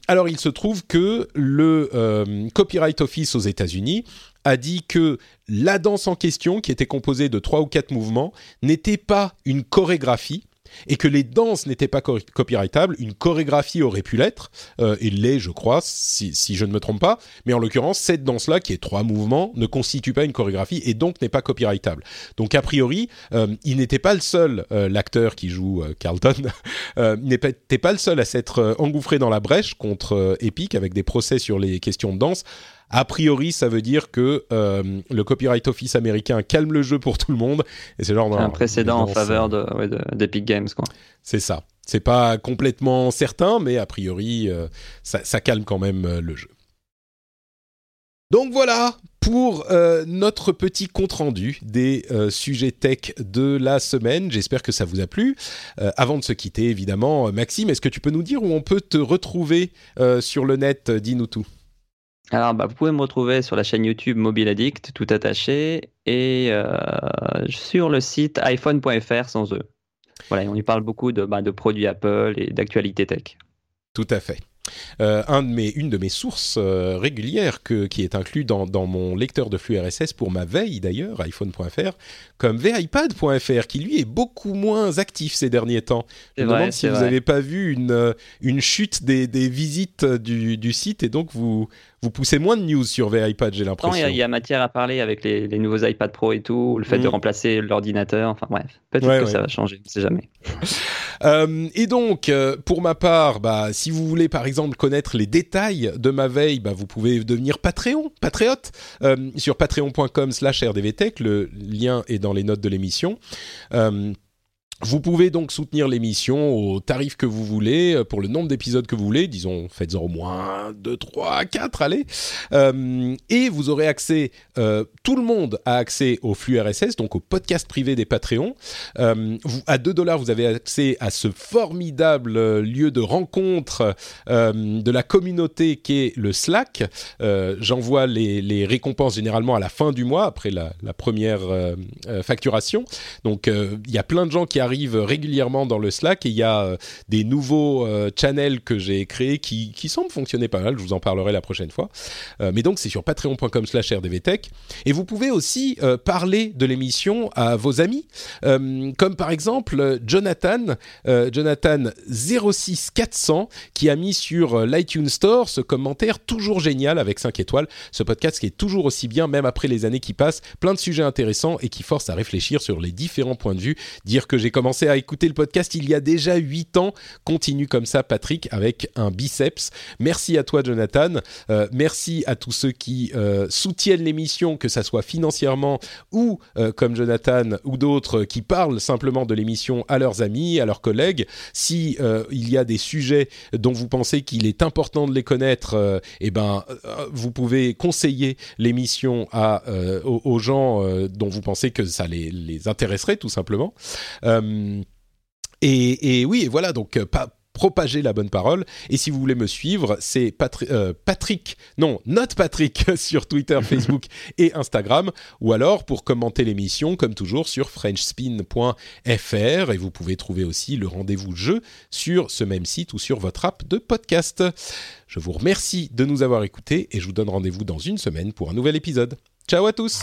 alors il se trouve que le Copyright Office aux États-Unis a dit que la danse en question, qui était composée de trois ou quatre mouvements, n'était pas une chorégraphie, et que les danses n'étaient pas copyrightables, une chorégraphie aurait pu l'être, euh, et l'est, je crois, si, je ne me trompe pas, mais en l'occurrence, cette danse-là, qui est trois mouvements, ne constitue pas une chorégraphie et donc n'est pas copyrightable. Donc, a priori, euh, il n'était pas le seul, euh, l'acteur qui joue Carlton, n'était pas le seul à s'être engouffré dans la brèche contre Epic avec des procès sur les questions de danse. A priori, ça veut dire que euh, le Copyright Office américain calme le jeu pour tout le monde. Et c'est genre un précédent en faveur d'Epic Games, quoi. C'est ça. C'est pas complètement certain, mais a priori, euh, ça, calme quand même euh, le jeu. Donc voilà pour notre petit compte rendu des sujets tech de la semaine. J'espère que ça vous a plu. avant de se quitter, évidemment, Maxime, est-ce que tu peux nous dire où on peut te retrouver sur le net Dis-nous tout. Alors, bah, vous pouvez me retrouver sur la chaîne YouTube Mobile Addict, tout attaché, et euh, sur le site iPhone.fr sans eux. Voilà, on y parle beaucoup de, bah, de produits Apple et d'actualité tech. Tout à fait. Euh, un de mes, une de mes sources euh, régulières que, qui est inclus dans, dans, mon lecteur de flux RSS pour ma veille d'ailleurs, iPhone.fr, comme ViPad.fr qui lui est beaucoup moins actif ces derniers temps. Je me demande si vous n'avez pas vu une, une chute des, des visites du, du, site et donc vous, vous poussez moins de news sur ViPad, j'ai l'impression. Il y, a matière à parler avec les, les, nouveaux iPad Pro et tout, le fait de mm. remplacer l'ordinateur, enfin bref, peut-être que ça va changer, on ne sait jamais. euh, et donc, pour ma part, bah, si vous voulez par exemple connaître les détails de ma veille, bah, vous pouvez devenir Patreon, patriote, euh, sur patreon.com slash rdvtech. Le lien est dans les notes de l'émission. Vous pouvez donc soutenir l'émission au tarif que vous voulez, euh, pour le nombre d'épisodes que vous voulez, disons faites-en au moins 2, 3, 4, allez. Euh, et vous aurez accès, euh, tout le monde a accès au flux RSS, donc au podcast privé des Patreons. À 2 dollars, vous avez accès à ce formidable lieu de rencontre de la communauté qui est le Slack. J'envoie les, récompenses généralement à la fin du mois, après la première facturation. Donc il y a plein de gens qui arrivent arrive régulièrement dans le Slack et il y a euh, des nouveaux euh, channels que j'ai créés qui, qui, semblent fonctionner pas mal. Je vous en parlerai la prochaine fois. Euh, mais donc c'est sur patreon.com slash rdvtech. Et vous pouvez aussi parler de l'émission à vos amis, comme par exemple Jonathan, Jonathan 06400 qui a mis sur l'iTunes Store ce commentaire toujours génial avec 5 étoiles. Ce podcast qui est toujours aussi bien, même après les années qui passent, plein de sujets intéressants et qui force à réfléchir sur les différents points de vue. Dire que j'ai commencé à écouter le podcast il y a déjà 8 ans. Continue comme ça, Patrick, avec un biceps. Merci à toi, Jonathan. Euh, merci à tous ceux qui euh, soutiennent l'émission, que ça soit financièrement ou euh, comme Jonathan ou d'autres qui parlent simplement de l'émission à leurs amis, à leurs collègues. Si il y a des sujets dont vous pensez qu'il est important de les connaître, eh ben, vous pouvez conseiller l'émission à aux, gens dont vous pensez que ça les, les intéresserait tout simplement. Et, oui, voilà, donc euh, pas propager la bonne parole. Et si vous voulez me suivre, c'est euh, Patrick, non, Note Patrick sur Twitter, Facebook et Instagram, ou alors pour commenter l'émission, comme toujours, sur frenchspin.fr. Et vous pouvez trouver aussi le rendez-vous jeu sur ce même site ou sur votre app de podcast. Je vous remercie de nous avoir écoutés et je vous donne rendez-vous dans une semaine pour un nouvel épisode. Ciao à tous